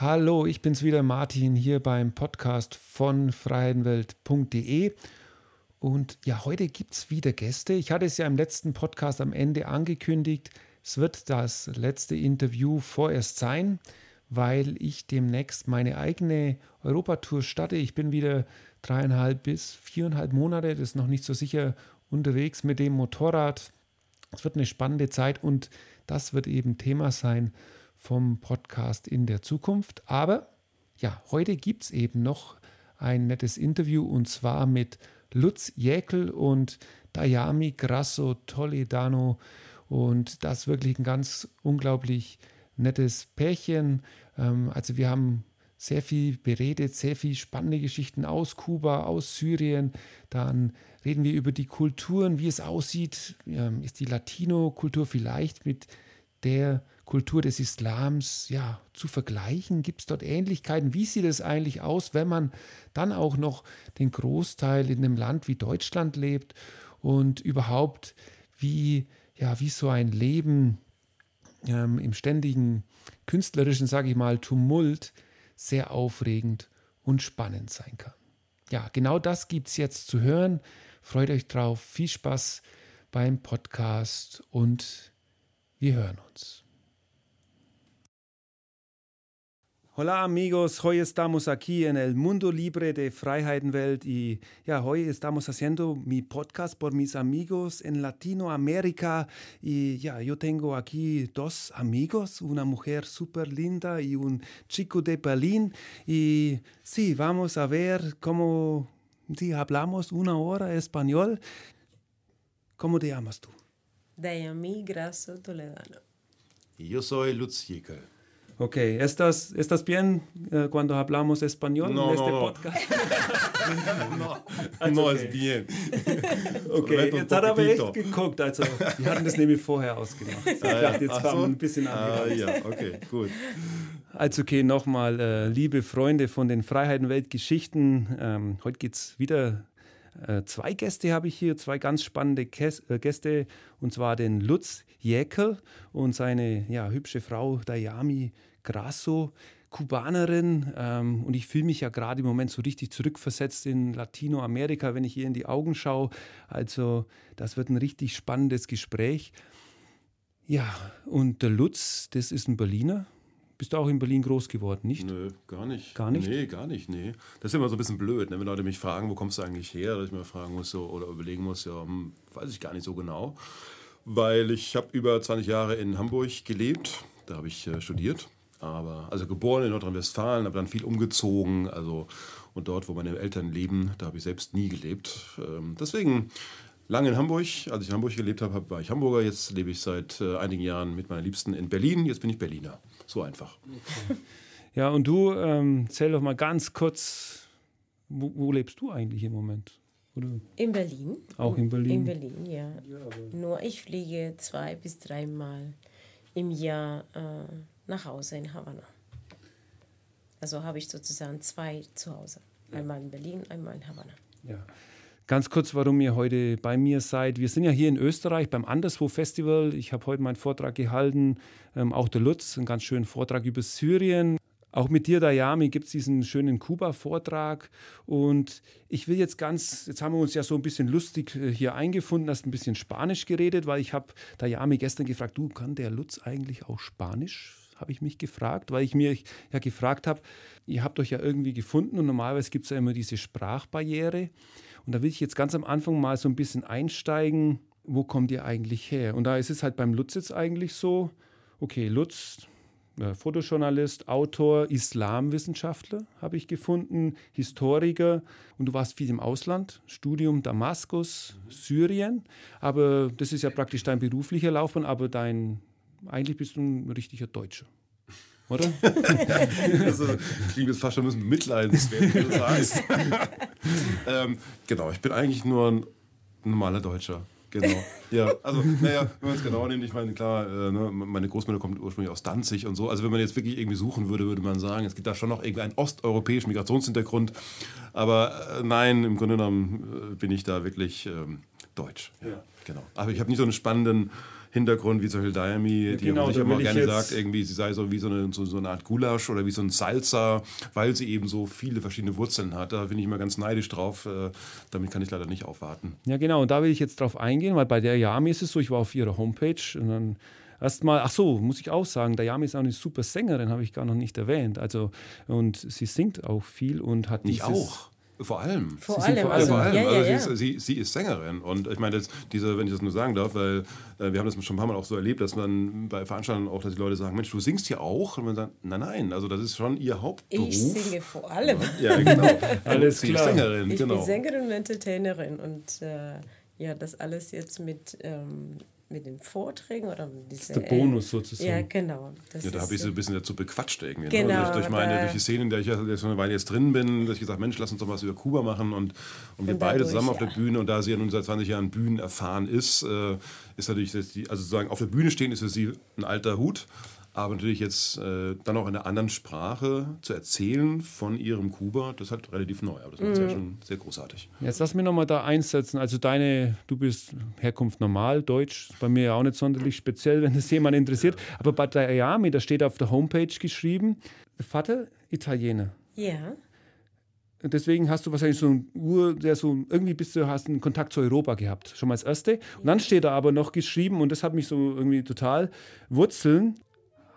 Hallo, ich bin's wieder, Martin, hier beim Podcast von freiheitenwelt.de. Und ja, heute gibt es wieder Gäste. Ich hatte es ja im letzten Podcast am Ende angekündigt. Es wird das letzte Interview vorerst sein, weil ich demnächst meine eigene Europatour starte. Ich bin wieder dreieinhalb bis viereinhalb Monate, das ist noch nicht so sicher, unterwegs mit dem Motorrad. Es wird eine spannende Zeit und das wird eben Thema sein vom Podcast in der Zukunft. Aber ja, heute gibt es eben noch ein nettes Interview und zwar mit Lutz Jäkel und Dayami Grasso Toledano. Und das wirklich ein ganz unglaublich nettes Pärchen. Ähm, also wir haben sehr viel beredet, sehr viel spannende Geschichten aus Kuba, aus Syrien. Dann reden wir über die Kulturen, wie es aussieht. Ähm, ist die Latino-Kultur vielleicht mit der Kultur des Islams ja, zu vergleichen? Gibt es dort Ähnlichkeiten? Wie sieht es eigentlich aus, wenn man dann auch noch den Großteil in einem Land wie Deutschland lebt und überhaupt wie, ja, wie so ein Leben ähm, im ständigen künstlerischen, sage ich mal, Tumult sehr aufregend und spannend sein kann. Ja, genau das gibt es jetzt zu hören. Freut euch drauf. Viel Spaß beim Podcast und wir hören uns. Hola amigos, hoy estamos aquí en el mundo libre de Freiheitenwelt y ya hoy estamos haciendo mi podcast por mis amigos en Latinoamérica y ya yo tengo aquí dos amigos, una mujer súper linda y un chico de Berlín y sí, vamos a ver cómo si hablamos una hora español. ¿Cómo te llamas tú? Dayami Grasso Toledano. Y yo soy Lutz Jäckel. Ok, ¿estás, estás bien uh, cuando hablamos español no, en este no, podcast? no, Also no okay. ist bien. Okay, jetzt hat er aber echt geguckt. Also, wir hatten das nämlich vorher ausgemacht. Ich Ah, ja. dachte, jetzt fangen wir so? ein bisschen an. Ah, ja, okay, gut. Also okay, nochmal, äh, liebe Freunde von den Freiheitenweltgeschichten. Ähm, heute geht es wieder. Äh, zwei Gäste habe ich hier, zwei ganz spannende äh, Gäste, und zwar den Lutz Jäkel und seine ja, hübsche Frau Dayami Grasso, Kubanerin. Ähm, und ich fühle mich ja gerade im Moment so richtig zurückversetzt in Latinoamerika, wenn ich ihr in die Augen schaue. Also das wird ein richtig spannendes Gespräch. Ja, und der Lutz, das ist ein Berliner. Bist du auch in Berlin groß geworden, nicht? Nö, gar nicht. Gar nicht? Nee, gar nicht, nee. Das ist immer so ein bisschen blöd, ne? wenn Leute mich fragen, wo kommst du eigentlich her, dass ich mir fragen muss so, oder überlegen muss, ja, hm, weiß ich gar nicht so genau. Weil ich habe über 20 Jahre in Hamburg gelebt, da habe ich äh, studiert, aber also geboren in Nordrhein-Westfalen, habe dann viel umgezogen, also und dort, wo meine Eltern leben, da habe ich selbst nie gelebt. Ähm, deswegen lange in Hamburg. Als ich in Hamburg gelebt habe, war ich Hamburger. Jetzt lebe ich seit äh, einigen Jahren mit meiner Liebsten in Berlin. Jetzt bin ich Berliner. So einfach. Ja, und du, ähm, zähl doch mal ganz kurz, wo, wo lebst du eigentlich im Moment? Oder? In Berlin? Auch in Berlin? In Berlin, ja. Nur ich fliege zwei bis dreimal im Jahr äh, nach Hause in Havanna. Also habe ich sozusagen zwei zu Hause. Einmal in Berlin, einmal in Havanna. Ja. Ganz kurz, warum ihr heute bei mir seid. Wir sind ja hier in Österreich beim Anderswo Festival. Ich habe heute meinen Vortrag gehalten. Ähm, auch der Lutz, einen ganz schönen Vortrag über Syrien. Auch mit dir, Dayami, gibt es diesen schönen Kuba-Vortrag. Und ich will jetzt ganz, jetzt haben wir uns ja so ein bisschen lustig äh, hier eingefunden, hast ein bisschen Spanisch geredet, weil ich habe Dayami gestern gefragt, du, kann der Lutz eigentlich auch Spanisch? Habe ich mich gefragt, weil ich mir ja gefragt habe, ihr habt euch ja irgendwie gefunden und normalerweise gibt es ja immer diese Sprachbarriere. Und da will ich jetzt ganz am Anfang mal so ein bisschen einsteigen, wo kommt ihr eigentlich her? Und da ist es halt beim Lutz jetzt eigentlich so, okay, Lutz, äh, Fotojournalist, Autor, Islamwissenschaftler habe ich gefunden, Historiker und du warst viel im Ausland, Studium Damaskus, Syrien, aber das ist ja praktisch dein beruflicher Laufbahn, aber dein, eigentlich bist du ein richtiger Deutscher. Oder? Also, klingt jetzt fast schon ein bisschen bemitleidenswert, wie du sagst. ähm, genau, ich bin eigentlich nur ein normaler Deutscher. Genau. Ja, also, naja, wenn man es genau nimmt, ich meine, klar, äh, ne, meine Großmutter kommt ursprünglich aus Danzig und so. Also, wenn man jetzt wirklich irgendwie suchen würde, würde man sagen, es gibt da schon noch irgendwie einen osteuropäischen Migrationshintergrund. Aber äh, nein, im Grunde genommen äh, bin ich da wirklich ähm, deutsch. Ja, Genau. Aber ich habe nicht so einen spannenden Hintergrund wie Beispiel Diami, die genau, nicht immer gerne sagt, irgendwie sie sei so wie so eine, so, so eine Art Gulasch oder wie so ein Salsa, weil sie eben so viele verschiedene Wurzeln hat. Da bin ich immer ganz neidisch drauf. Äh, damit kann ich leider nicht aufwarten. Ja, genau. Und da will ich jetzt drauf eingehen, weil bei der Yami ist es so, ich war auf ihrer Homepage und dann erstmal, ach so, muss ich auch sagen, Dayami ist auch eine super Sängerin, habe ich gar noch nicht erwähnt. Also, und sie singt auch viel und hat Ich auch. Vor allem. Vor allem. Vor allem. Also, ja, also ja, sie, ist, sie, sie, ist, Sängerin. Und ich meine, das, diese, wenn ich das nur sagen darf, weil äh, wir haben das schon ein paar Mal auch so erlebt, dass man bei Veranstaltungen auch, dass die Leute sagen, Mensch, du singst ja auch. Und man sagt, nein, nein, also das ist schon ihr Hauptberuf. Ich singe vor allem. Ja, genau. alles sie klar. ist Sängerin, ich genau. bin Sängerin und Entertainerin. Und äh, ja, das alles jetzt mit... Ähm, mit den Vorträgen oder diese, das ist der Bonus sozusagen. Ja, genau. Das ja, da habe ich so ein bisschen dazu bequatscht irgendwie. Genau, ne? also durch, meine, durch die Szene, in der ich jetzt eine Weile jetzt drin bin, dass ich gesagt Mensch, lass uns doch was über Kuba machen und, und wir und beide zusammen ja. auf der Bühne und da sie ja nun seit 20 Jahren Bühnen erfahren ist, äh, ist natürlich, die, also sozusagen auf der Bühne stehen ist für sie ein alter Hut, aber natürlich jetzt äh, dann auch in einer anderen Sprache zu erzählen von ihrem Kuba, das ist halt relativ neu, aber das ist mhm. ja schon sehr großartig. Jetzt lass mich nochmal da einsetzen. Also deine, du bist Herkunft normal, Deutsch, bei mir ja auch nicht sonderlich speziell, wenn das jemand interessiert. Ja. Aber bei der Ayami, da steht auf der Homepage geschrieben, Vater Italiener. Ja. Deswegen hast du wahrscheinlich so ein Ur, der so irgendwie bist du hast einen Kontakt zu Europa gehabt, schon mal als erste. Und dann steht da aber noch geschrieben und das hat mich so irgendwie total Wurzeln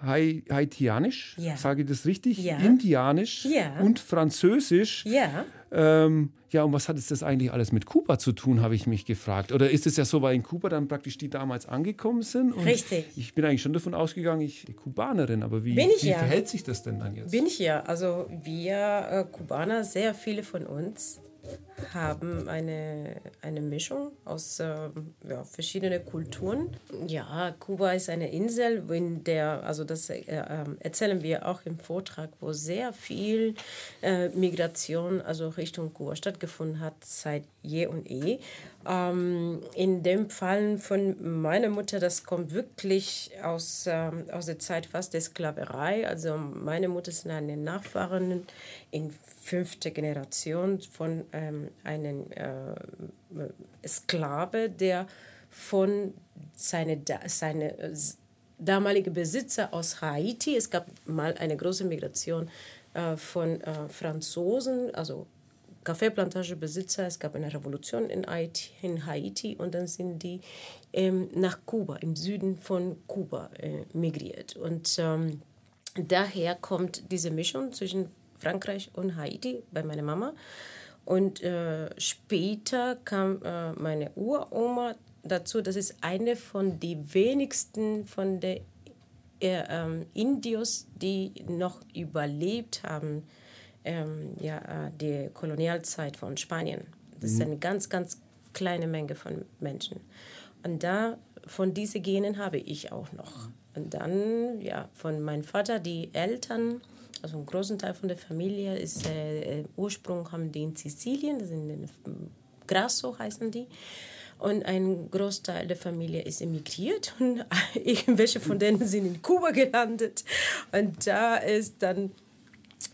Haitianisch, ja. sage ich das richtig? Ja. Indianisch ja. und Französisch. Ja. Ähm, ja, und was hat es das eigentlich alles mit Kuba zu tun, habe ich mich gefragt. Oder ist es ja so, weil in Kuba dann praktisch die damals angekommen sind? Richtig. Ich bin eigentlich schon davon ausgegangen, ich bin Kubanerin, aber wie, wie ja. verhält sich das denn dann jetzt? Bin ich ja. Also wir äh, Kubaner, sehr viele von uns, haben eine, eine Mischung aus äh, ja, verschiedenen Kulturen. Ja, Kuba ist eine Insel, in der, also das äh, ähm, erzählen wir auch im Vortrag, wo sehr viel äh, Migration, also Richtung Kuba stattgefunden hat seit je und eh. Ähm, in dem Fall von meiner Mutter, das kommt wirklich aus, ähm, aus der Zeit fast der Sklaverei. Also meine Mutter ist eine Nachfahrin in fünfter Generation von ähm, einem äh, Sklave, der von seine, seine äh, damalige Besitzer aus Haiti, es gab mal eine große Migration äh, von äh, Franzosen, also Kaffeeplantagebesitzer. Es gab eine Revolution in Haiti, und dann sind die ähm, nach Kuba, im Süden von Kuba äh, migriert. Und ähm, daher kommt diese Mischung zwischen Frankreich und Haiti bei meiner Mama. Und äh, später kam äh, meine Uroma dazu. Das ist eine von den wenigsten von den äh, ähm, Indios, die noch überlebt haben ähm, ja, äh, die Kolonialzeit von Spanien. Das mhm. ist eine ganz, ganz kleine Menge von Menschen. Und da, von diesen Genen habe ich auch noch. Und dann, ja, von meinem Vater, die Eltern, also einen großen Teil von der Familie ist, äh, äh Ursprung haben die in Sizilien, das sind in Grasso heißen die. Und ein Großteil der Familie ist emigriert und irgendwelche von denen sind in Kuba gelandet. Und da ist dann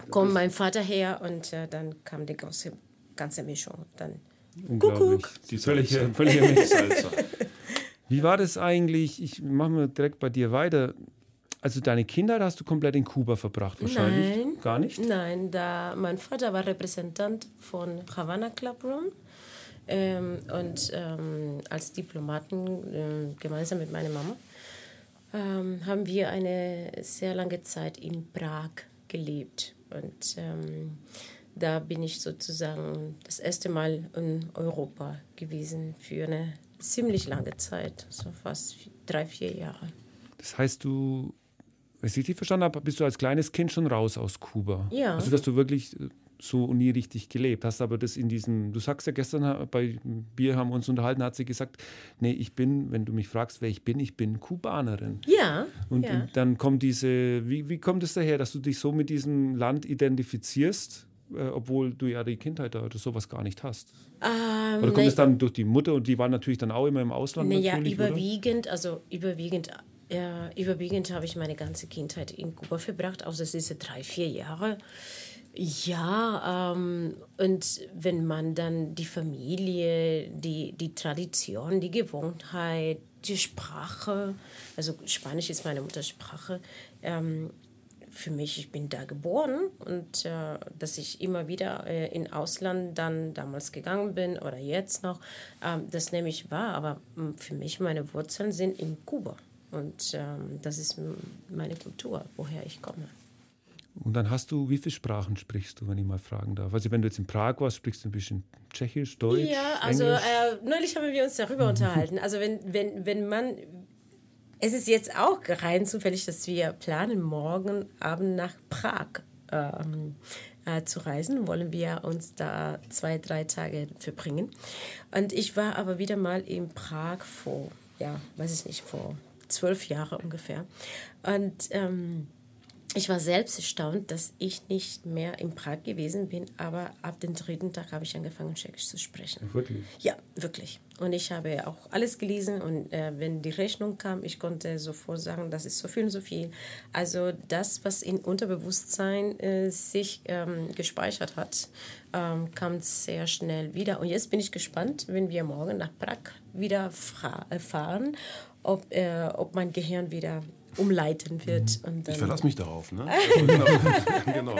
kommt mein Vater her und äh, dann kam die ganze, ganze Mischung. Dann Kuckuck. Die völlige, völlige. Wie war das eigentlich? Ich mache mal direkt bei dir weiter. Also deine Kindheit hast du komplett in Kuba verbracht wahrscheinlich? Nein. Gar nicht? Nein, da mein Vater war Repräsentant von Havana Club Room. Ähm, und ähm, als Diplomaten äh, gemeinsam mit meiner Mama ähm, haben wir eine sehr lange Zeit in Prag gelebt. Und ähm, da bin ich sozusagen das erste Mal in Europa gewesen für eine ziemlich lange Zeit, so fast drei, vier Jahre. Das heißt, du, wenn ich richtig verstanden habe, bist du als kleines Kind schon raus aus Kuba? Ja. Also, dass du wirklich äh, so nie richtig gelebt hast, aber das in diesem, du sagst ja gestern bei Bier haben uns unterhalten, hat sie gesagt, nee, ich bin, wenn du mich fragst, wer ich bin, ich bin Kubanerin. Ja. Und, ja. und dann kommt diese, wie, wie kommt es daher, dass du dich so mit diesem Land identifizierst? Äh, obwohl du ja die Kindheit oder sowas gar nicht hast. Ähm, oder kommt es dann durch die Mutter und die war natürlich dann auch immer im Ausland? Naja, überwiegend, oder? also überwiegend, ja, überwiegend habe ich meine ganze Kindheit in Kuba verbracht, außer diese drei, vier Jahre. Ja, ähm, und wenn man dann die Familie, die, die Tradition, die Gewohnheit, die Sprache, also Spanisch ist meine Muttersprache. Ähm, für mich, ich bin da geboren und äh, dass ich immer wieder äh, in Ausland dann damals gegangen bin oder jetzt noch, ähm, das nehme ich wahr. Aber hm, für mich, meine Wurzeln sind in Kuba und ähm, das ist meine Kultur, woher ich komme. Und dann hast du, wie viele Sprachen sprichst du, wenn ich mal fragen darf? Also wenn du jetzt in Prag warst, sprichst du ein bisschen Tschechisch, Deutsch, Ja, also äh, neulich haben wir uns darüber unterhalten. Also wenn, wenn, wenn man, es ist jetzt auch rein zufällig, dass wir planen, morgen Abend nach Prag ähm, äh, zu reisen, wollen wir uns da zwei, drei Tage verbringen. Und ich war aber wieder mal in Prag vor, ja, weiß ich nicht, vor zwölf Jahren ungefähr. Und ähm, ich war selbst erstaunt, dass ich nicht mehr in Prag gewesen bin, aber ab dem dritten Tag habe ich angefangen, Tschechisch zu sprechen. Wirklich? Ja, wirklich. Und ich habe auch alles gelesen und äh, wenn die Rechnung kam, ich konnte sofort sagen, das ist so viel und so viel. Also das, was im Unterbewusstsein äh, sich ähm, gespeichert hat, ähm, kam sehr schnell wieder. Und jetzt bin ich gespannt, wenn wir morgen nach Prag wieder äh, fahren, ob, äh, ob mein Gehirn wieder umleiten wird. Mhm. ich verlasse mich darauf. Ne? genau. genau.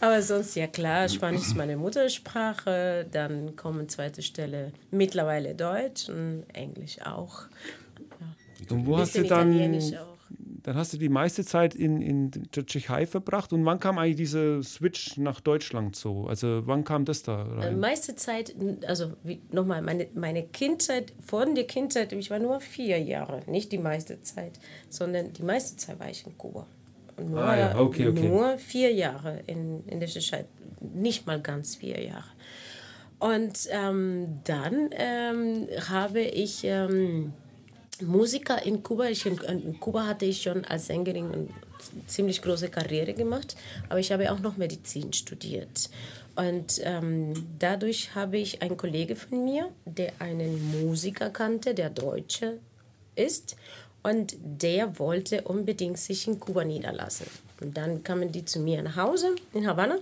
Aber sonst, ja klar, Spanisch ist meine Muttersprache, dann kommen zweite Stelle mittlerweile Deutsch und Englisch auch. Ja. Und wo hast du dann dann hast du die meiste Zeit in, in der Tschechei verbracht. Und wann kam eigentlich dieser Switch nach Deutschland so? Also wann kam das da rein? Die meiste Zeit, also nochmal, meine, meine Kindheit, vor der Kindheit, ich war nur vier Jahre, nicht die meiste Zeit, sondern die meiste Zeit war ich in Kuba. Nur, ah, ja. okay, okay. nur vier Jahre in, in der Tschechei, nicht mal ganz vier Jahre. Und ähm, dann ähm, habe ich... Ähm, Musiker in Kuba. Ich, in Kuba hatte ich schon als Sängerin eine ziemlich große Karriere gemacht, aber ich habe auch noch Medizin studiert. Und ähm, dadurch habe ich einen Kollege von mir, der einen Musiker kannte, der Deutsche ist. Und der wollte unbedingt sich in Kuba niederlassen. Und dann kamen die zu mir nach Hause in Havanna.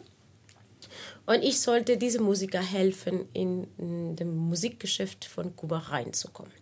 Und ich sollte diesem Musiker helfen, in, in dem Musikgeschäft von Kuba reinzukommen.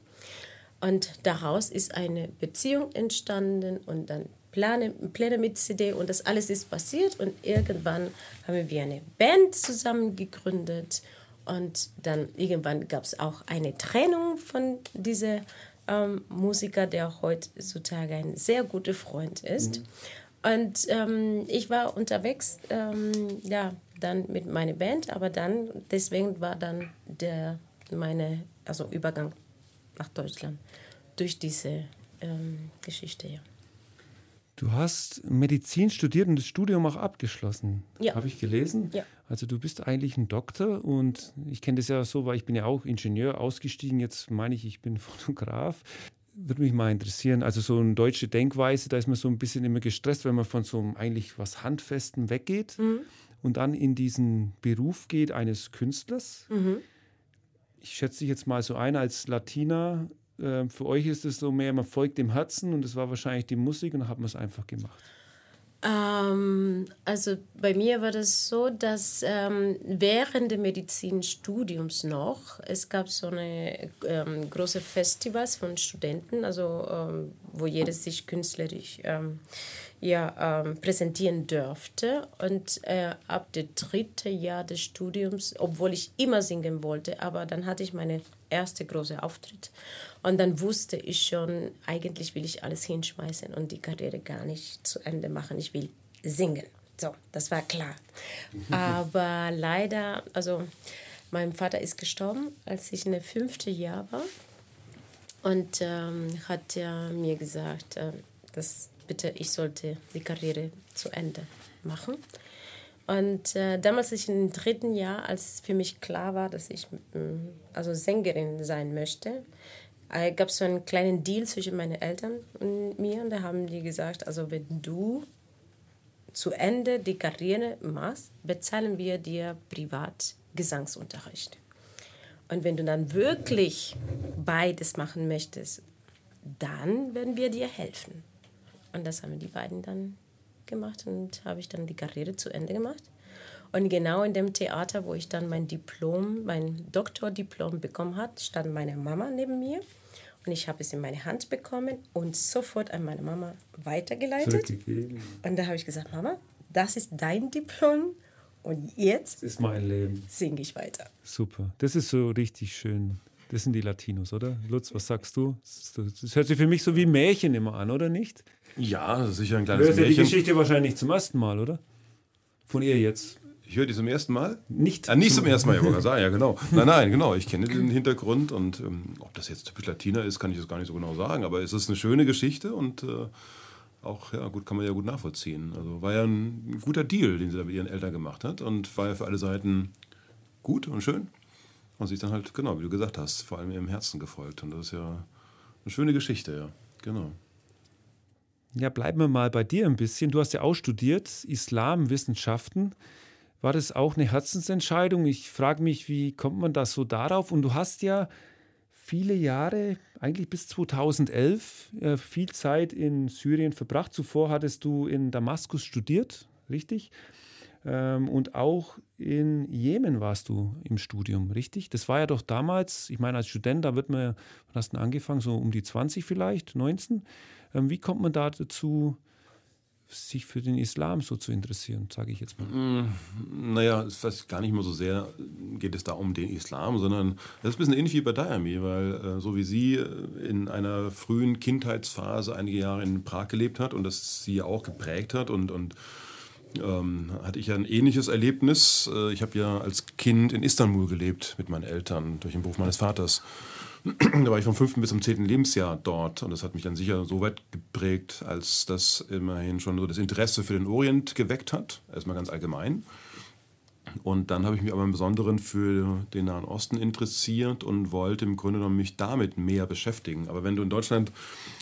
Und daraus ist eine Beziehung entstanden und dann Pläne, Pläne mit CD und das alles ist passiert. Und irgendwann haben wir eine Band zusammen gegründet. Und dann irgendwann gab es auch eine Trennung von diesem ähm, Musiker, der heutzutage ein sehr guter Freund ist. Mhm. Und ähm, ich war unterwegs, ähm, ja, dann mit meiner Band, aber dann, deswegen war dann der, meine, also Übergang nach Deutschland durch diese ähm, Geschichte. Ja. Du hast Medizin studiert und das Studium auch abgeschlossen. Ja. Habe ich gelesen? Ja. Also du bist eigentlich ein Doktor und ich kenne das ja so, weil ich bin ja auch Ingenieur ausgestiegen. Jetzt meine ich, ich bin Fotograf. Würde mich mal interessieren. Also so eine deutsche Denkweise, da ist man so ein bisschen immer gestresst, wenn man von so einem eigentlich was Handfesten weggeht mhm. und dann in diesen Beruf geht eines Künstlers. Mhm. Ich schätze dich jetzt mal so ein als Latina ähm, für euch ist es so mehr, man folgt dem Herzen und es war wahrscheinlich die Musik und dann hat man es einfach gemacht. Ähm, also bei mir war das so, dass ähm, während des Medizinstudiums noch, es gab so eine ähm, große Festivals von Studenten, also ähm, wo jeder sich künstlerisch ähm, ja, ähm, präsentieren dürfte. Und äh, ab dem dritten Jahr des Studiums, obwohl ich immer singen wollte, aber dann hatte ich meine erste große Auftritt. Und dann wusste ich schon, eigentlich will ich alles hinschmeißen und die Karriere gar nicht zu Ende machen. Ich will singen. So, das war klar. Aber leider, also mein Vater ist gestorben, als ich in der fünfte Jahr war. Und ähm, hat er mir gesagt, äh, dass bitte ich sollte die Karriere zu Ende machen. Und äh, damals ich im dritten Jahr, als für mich klar war, dass ich äh, also Sängerin sein möchte, äh, gab es so einen kleinen Deal zwischen meinen Eltern und mir. Und da haben die gesagt, also wenn du zu Ende die Karriere machst, bezahlen wir dir privat Gesangsunterricht. Und wenn du dann wirklich beides machen möchtest, dann werden wir dir helfen. Und das haben die beiden dann gemacht und habe ich dann die Karriere zu Ende gemacht. Und genau in dem Theater, wo ich dann mein Diplom, mein Doktordiplom bekommen habe, stand meine Mama neben mir. Und ich habe es in meine Hand bekommen und sofort an meine Mama weitergeleitet. Und da habe ich gesagt, Mama, das ist dein Diplom und jetzt das ist mein Leben. singe ich weiter. Super, das ist so richtig schön. Das sind die Latinos, oder? Lutz, was sagst du? Das hört sich für mich so wie Märchen immer an, oder nicht? Ja, das sicher ein kleines Hörst Märchen. Du die Geschichte wahrscheinlich zum ersten Mal, oder? Von ihr jetzt. Ich höre die zum ersten Mal? Nicht. Ah, nicht zum, zum ersten Mal, ich sagen, ja, genau. Nein, nein, genau. Ich kenne den Hintergrund und ähm, ob das jetzt typisch Latiner ist, kann ich jetzt gar nicht so genau sagen. Aber es ist eine schöne Geschichte und äh, auch, ja, gut, kann man ja gut nachvollziehen. Also war ja ein guter Deal, den sie da mit ihren Eltern gemacht hat und war ja für alle Seiten gut und schön. Und sie ist dann halt, genau, wie du gesagt hast, vor allem ihrem Herzen gefolgt. Und das ist ja eine schöne Geschichte, ja. Genau. Ja, bleiben wir mal bei dir ein bisschen. Du hast ja auch studiert, Islamwissenschaften. War das auch eine Herzensentscheidung? Ich frage mich, wie kommt man da so darauf? Und du hast ja viele Jahre, eigentlich bis 2011, äh, viel Zeit in Syrien verbracht. Zuvor hattest du in Damaskus studiert, richtig? Ähm, und auch in Jemen warst du im Studium, richtig? Das war ja doch damals, ich meine, als Student, da wird man, wann hast du angefangen, so um die 20 vielleicht, 19? Ähm, wie kommt man da dazu, sich für den Islam so zu interessieren, sage ich jetzt mal? Mm, naja, es ist gar nicht mal so sehr, geht es da um den Islam, sondern das ist ein bisschen ähnlich wie bei Diami, weil äh, so wie sie äh, in einer frühen Kindheitsphase einige Jahre in Prag gelebt hat und das sie auch geprägt hat und, und ähm, hatte ich ein ähnliches Erlebnis. Äh, ich habe ja als Kind in Istanbul gelebt mit meinen Eltern durch den Beruf meines Vaters. Da war ich vom fünften bis zum zehnten Lebensjahr dort und das hat mich dann sicher so weit geprägt, als das immerhin schon so das Interesse für den Orient geweckt hat, erstmal ganz allgemein. Und dann habe ich mich aber im Besonderen für den Nahen Osten interessiert und wollte im Grunde genommen mich damit mehr beschäftigen. Aber wenn du in Deutschland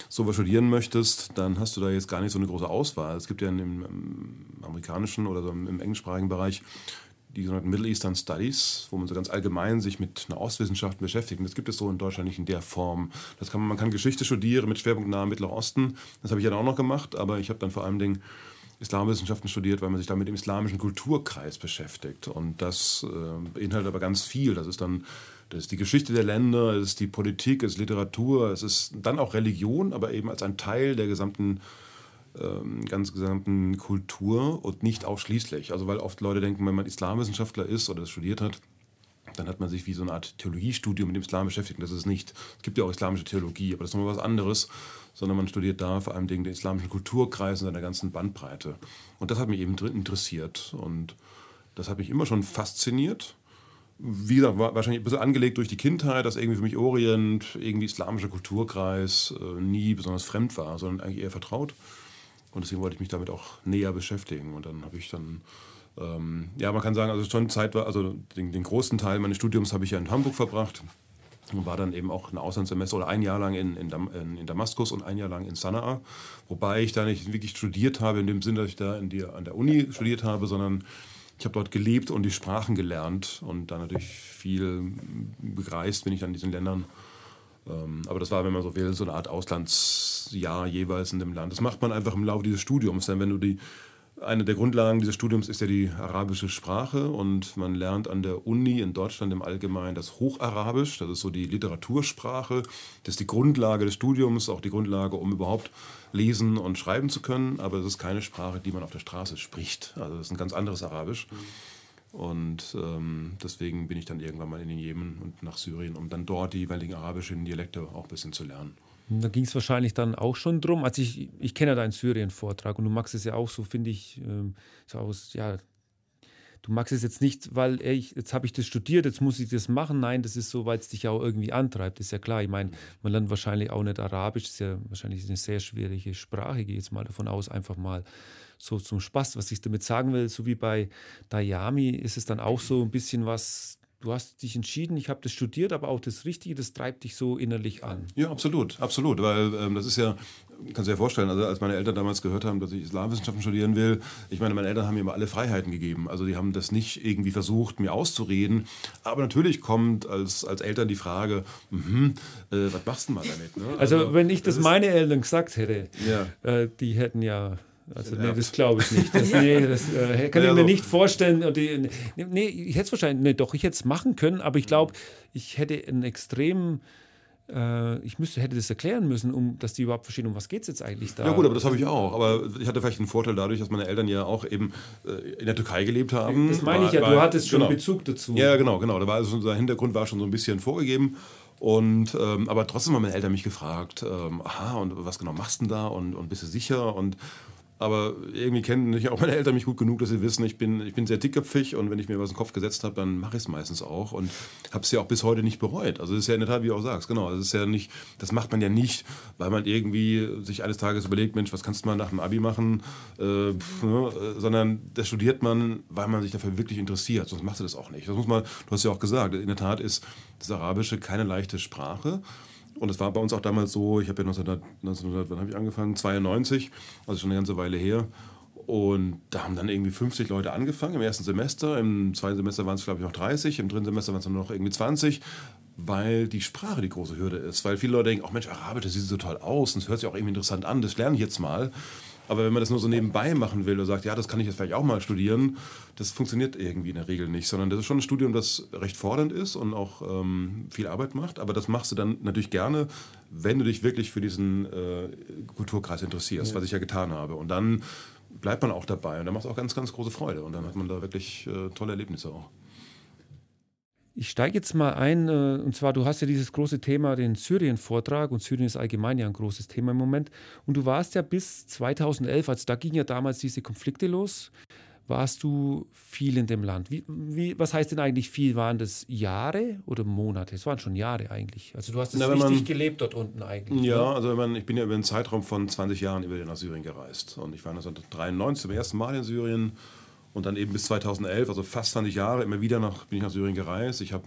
sowas studieren möchtest, dann hast du da jetzt gar nicht so eine große Auswahl. Es gibt ja im, im amerikanischen oder so im englischsprachigen Bereich die sogenannten Middle Eastern Studies, wo man so ganz allgemein sich mit einer Ostwissenschaften beschäftigt. Das gibt es so in Deutschland nicht in der Form. Das kann man, man kann Geschichte studieren mit Schwerpunkt nahe Mittlerer Osten. Das habe ich ja dann auch noch gemacht, aber ich habe dann vor allem Dingen Islamwissenschaften studiert, weil man sich dann mit dem islamischen Kulturkreis beschäftigt. Und das äh, beinhaltet aber ganz viel. Das ist dann das ist die Geschichte der Länder, es ist die Politik, es ist Literatur, es ist dann auch Religion, aber eben als ein Teil der gesamten ähm, ganz gesamten Kultur und nicht ausschließlich. Also weil oft Leute denken, wenn man Islamwissenschaftler ist oder das studiert hat, dann hat man sich wie so eine Art Theologiestudium mit dem Islam beschäftigt. Das ist nicht. Es gibt ja auch islamische Theologie, aber das ist nochmal was anderes, sondern man studiert da vor allem den islamischen Kulturkreis in seiner ganzen Bandbreite. Und das hat mich eben interessiert und das hat mich immer schon fasziniert. Wie gesagt, war wahrscheinlich ein bisschen angelegt durch die Kindheit, dass irgendwie für mich Orient, irgendwie islamischer Kulturkreis äh, nie besonders fremd war, sondern eigentlich eher vertraut. Und deswegen wollte ich mich damit auch näher beschäftigen. Und dann habe ich dann, ähm, ja, man kann sagen, also schon Zeit war, also den, den großen Teil meines Studiums habe ich ja in Hamburg verbracht und war dann eben auch ein Auslandssemester oder ein Jahr lang in, in, Dam, in, Damaskus und ein Jahr lang in Sanaa. Wobei ich da nicht wirklich studiert habe, in dem Sinne, dass ich da in die, an der Uni studiert habe, sondern ich habe dort gelebt und die Sprachen gelernt und dann natürlich viel bereist bin ich an diesen Ländern. Ähm, aber das war, wenn man so will, so eine Art Auslandsjahr jeweils in dem Land. Das macht man einfach im Laufe dieses Studiums. Denn wenn du die, eine der Grundlagen dieses Studiums ist ja die arabische Sprache und man lernt an der Uni in Deutschland im Allgemeinen das Hocharabisch, das ist so die Literatursprache, das ist die Grundlage des Studiums, auch die Grundlage, um überhaupt lesen und schreiben zu können, aber es ist keine Sprache, die man auf der Straße spricht. Also das ist ein ganz anderes Arabisch. Und ähm, deswegen bin ich dann irgendwann mal in den Jemen und nach Syrien, um dann dort die jeweiligen arabischen Dialekte auch ein bisschen zu lernen. Da ging es wahrscheinlich dann auch schon drum. Also ich, ich kenne ja deinen Syrien-Vortrag und du magst es ja auch so, finde ich, ähm, so aus, ja, du magst es jetzt nicht, weil ey, jetzt habe ich das studiert, jetzt muss ich das machen. Nein, das ist so, weil es dich auch irgendwie antreibt, ist ja klar. Ich meine, man lernt wahrscheinlich auch nicht Arabisch, das ist ja wahrscheinlich eine sehr schwierige Sprache, gehe jetzt mal davon aus, einfach mal so zum Spaß. Was ich damit sagen will, so wie bei Dayami ist es dann auch so ein bisschen was, du hast dich entschieden, ich habe das studiert, aber auch das Richtige, das treibt dich so innerlich an. Ja, absolut, absolut, weil ähm, das ist ja, kannst du dir vorstellen, also als meine Eltern damals gehört haben, dass ich Islamwissenschaften studieren will, ich meine, meine Eltern haben mir immer alle Freiheiten gegeben, also die haben das nicht irgendwie versucht, mir auszureden, aber natürlich kommt als, als Eltern die Frage, mh, äh, was machst du mal damit? Ne? Also, also, wenn ich das, das meine Eltern gesagt hätte, ja. äh, die hätten ja also nee, das glaube ich nicht. Das, nee, das äh, kann ich mir nicht vorstellen. Die, nee, ich hätte es wahrscheinlich, nee, doch, ich hätte es machen können, aber ich glaube, ich hätte einen extremen äh, ich müsste, hätte das erklären müssen, um dass die überhaupt verstehen, um was geht es jetzt eigentlich da. Ja gut, aber das habe ich auch. Aber ich hatte vielleicht einen Vorteil dadurch, dass meine Eltern ja auch eben äh, in der Türkei gelebt haben. Das meine ich ja, war, du hattest schon genau. Bezug dazu. Ja, genau, genau. Da war also unser Hintergrund war schon so ein bisschen vorgegeben. Und, ähm, aber trotzdem haben meine Eltern mich gefragt, ähm, aha, und was genau machst du denn da und, und bist du sicher? Und aber irgendwie kennen mich auch meine Eltern mich gut genug, dass sie wissen, ich bin, ich bin sehr dickköpfig und wenn ich mir was in den Kopf gesetzt habe, dann mache ich es meistens auch und habe es ja auch bis heute nicht bereut. Also das ist ja in der Tat, wie du auch sagst, genau. Das ist ja nicht, das macht man ja nicht, weil man irgendwie sich eines Tages überlegt, Mensch, was kannst du mal nach dem Abi machen, äh, ne? sondern das studiert man, weil man sich dafür wirklich interessiert. Sonst machst du das auch nicht. Das muss man, du hast ja auch gesagt, in der Tat ist das Arabische keine leichte Sprache. Und es war bei uns auch damals so, ich habe ja 1900, 1900 wann habe ich angefangen? 92, also schon eine ganze Weile her. Und da haben dann irgendwie 50 Leute angefangen im ersten Semester. Im zweiten Semester waren es, glaube ich, noch 30. Im dritten Semester waren es nur noch irgendwie 20, weil die Sprache die große Hürde ist. Weil viele Leute denken, oh Mensch, Arabisch, das sieht so toll aus und es hört sich auch irgendwie interessant an, das lerne ich jetzt mal. Aber wenn man das nur so nebenbei machen will und sagt, ja, das kann ich jetzt vielleicht auch mal studieren, das funktioniert irgendwie in der Regel nicht, sondern das ist schon ein Studium, das recht fordernd ist und auch ähm, viel Arbeit macht. Aber das machst du dann natürlich gerne, wenn du dich wirklich für diesen äh, Kulturkreis interessierst, ja. was ich ja getan habe. Und dann bleibt man auch dabei und dann macht es auch ganz, ganz große Freude und dann hat man da wirklich äh, tolle Erlebnisse auch. Ich steige jetzt mal ein, äh, und zwar, du hast ja dieses große Thema, den Syrien-Vortrag, und Syrien ist allgemein ja ein großes Thema im Moment. Und du warst ja bis 2011, also da gingen ja damals diese Konflikte los, warst du viel in dem Land. Wie, wie, was heißt denn eigentlich viel? Waren das Jahre oder Monate? Es waren schon Jahre eigentlich. Also du hast es Na, richtig man, gelebt dort unten eigentlich. Ja, ne? also man, ich bin ja über einen Zeitraum von 20 Jahren über nach Syrien gereist. Und ich war 1993 zum ersten Mal in Syrien und dann eben bis 2011, also fast 20 Jahre, immer wieder nach, bin ich nach Syrien gereist. Ich habe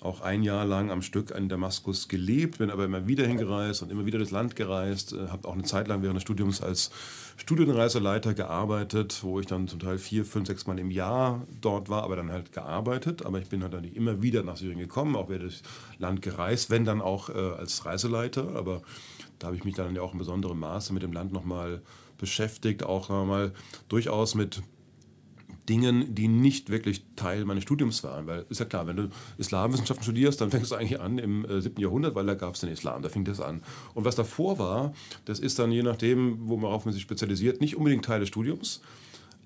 auch ein Jahr lang am Stück in Damaskus gelebt, bin aber immer wieder hingereist und immer wieder das Land gereist. Äh, habe auch eine Zeit lang während des Studiums als Studienreiseleiter gearbeitet, wo ich dann zum Teil vier, fünf, sechs Mal im Jahr dort war, aber dann halt gearbeitet. Aber ich bin halt dann nicht immer wieder nach Syrien gekommen, auch während das Land gereist, wenn dann auch äh, als Reiseleiter. Aber da habe ich mich dann ja auch in besonderem Maße mit dem Land nochmal beschäftigt, auch nochmal durchaus mit Dingen, die nicht wirklich Teil meines Studiums waren. Weil ist ja klar, wenn du Islamwissenschaften studierst, dann fängst du eigentlich an im äh, 7. Jahrhundert, weil da gab es den Islam, da fing das an. Und was davor war, das ist dann je nachdem, worauf man sich spezialisiert, nicht unbedingt Teil des Studiums.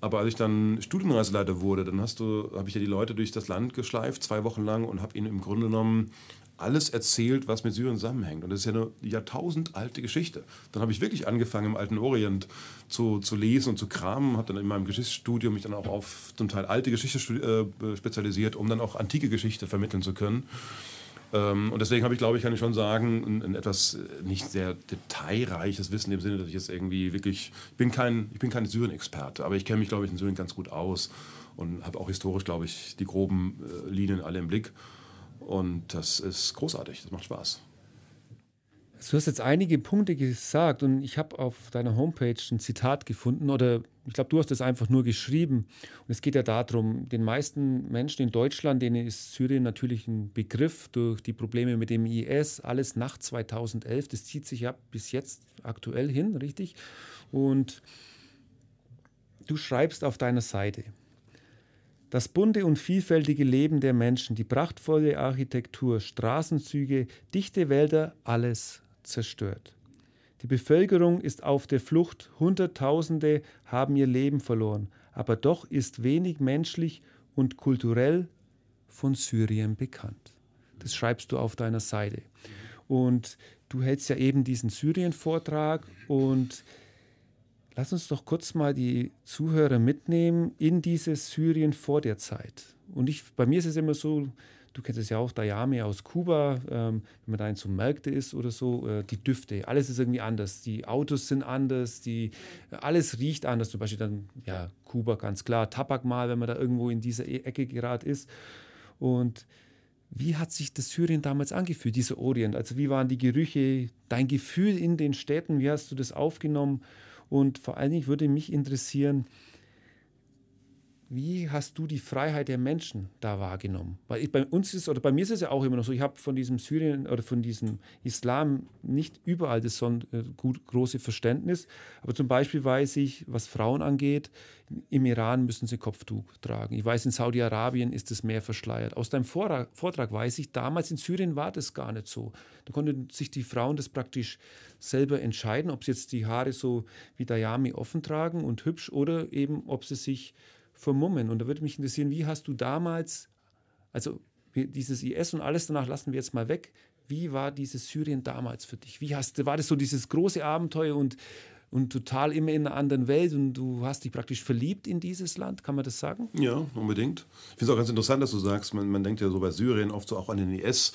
Aber als ich dann Studienreiseleiter wurde, dann habe ich ja die Leute durch das Land geschleift, zwei Wochen lang, und habe ihnen im Grunde genommen alles erzählt, was mit Syrien zusammenhängt. Und das ist ja eine jahrtausendalte Geschichte. Dann habe ich wirklich angefangen, im alten Orient zu, zu lesen und zu kramen, habe dann in meinem Geschichtsstudium mich dann auch auf zum Teil alte Geschichte äh, spezialisiert, um dann auch antike Geschichte vermitteln zu können. Ähm, und deswegen habe ich, glaube ich, kann ich schon sagen, ein, ein, etwas äh, nicht sehr detailreiches Wissen im Sinne, dass ich jetzt irgendwie wirklich, ich bin kein, ich bin kein Syrien-Experte, aber ich kenne mich, glaube ich, in Syrien ganz gut aus und habe auch historisch, glaube ich, die groben äh, Linien alle im Blick. Und das ist großartig, das macht Spaß. Du hast jetzt einige Punkte gesagt und ich habe auf deiner Homepage ein Zitat gefunden oder ich glaube, du hast es einfach nur geschrieben. Und es geht ja darum, den meisten Menschen in Deutschland, denen ist Syrien natürlich ein Begriff durch die Probleme mit dem IS, alles nach 2011. Das zieht sich ja bis jetzt aktuell hin, richtig? Und du schreibst auf deiner Seite, das bunte und vielfältige Leben der Menschen, die prachtvolle Architektur, Straßenzüge, dichte Wälder, alles zerstört. Die Bevölkerung ist auf der Flucht, Hunderttausende haben ihr Leben verloren, aber doch ist wenig menschlich und kulturell von Syrien bekannt. Das schreibst du auf deiner Seite. Und du hältst ja eben diesen Syrien-Vortrag und Lass uns doch kurz mal die Zuhörer mitnehmen in dieses Syrien vor der Zeit. Und ich, bei mir ist es immer so, du kennst es ja auch, Dayame aus Kuba, ähm, wenn man da in so Märkte ist oder so, äh, die Düfte, alles ist irgendwie anders. Die Autos sind anders, die, äh, alles riecht anders. Zum Beispiel dann, ja, Kuba ganz klar, Tabak mal, wenn man da irgendwo in dieser e-, Ecke gerade ist. Und wie hat sich das Syrien damals angefühlt, dieser Orient? Also wie waren die Gerüche, dein Gefühl in den Städten, wie hast du das aufgenommen? Und vor allen Dingen würde mich interessieren, wie hast du die Freiheit der Menschen da wahrgenommen? Weil ich, bei uns ist oder bei mir ist es ja auch immer noch so, ich habe von diesem Syrien oder von diesem Islam nicht überall das so äh, gut, große Verständnis. Aber zum Beispiel weiß ich, was Frauen angeht, im Iran müssen sie Kopftuch tragen. Ich weiß, in Saudi-Arabien ist es mehr verschleiert. Aus deinem Vortrag, Vortrag weiß ich, damals in Syrien war das gar nicht so. Da konnten sich die Frauen das praktisch selber entscheiden, ob sie jetzt die Haare so wie Dayami offen tragen und hübsch oder eben, ob sie sich vermummen. Und da würde mich interessieren, wie hast du damals, also dieses IS und alles danach lassen wir jetzt mal weg, wie war dieses Syrien damals für dich? Wie hast, war das so dieses große Abenteuer und, und total immer in einer anderen Welt und du hast dich praktisch verliebt in dieses Land? Kann man das sagen? Ja, unbedingt. Ich finde es auch ganz interessant, dass du sagst, man, man denkt ja so bei Syrien oft so auch an den IS.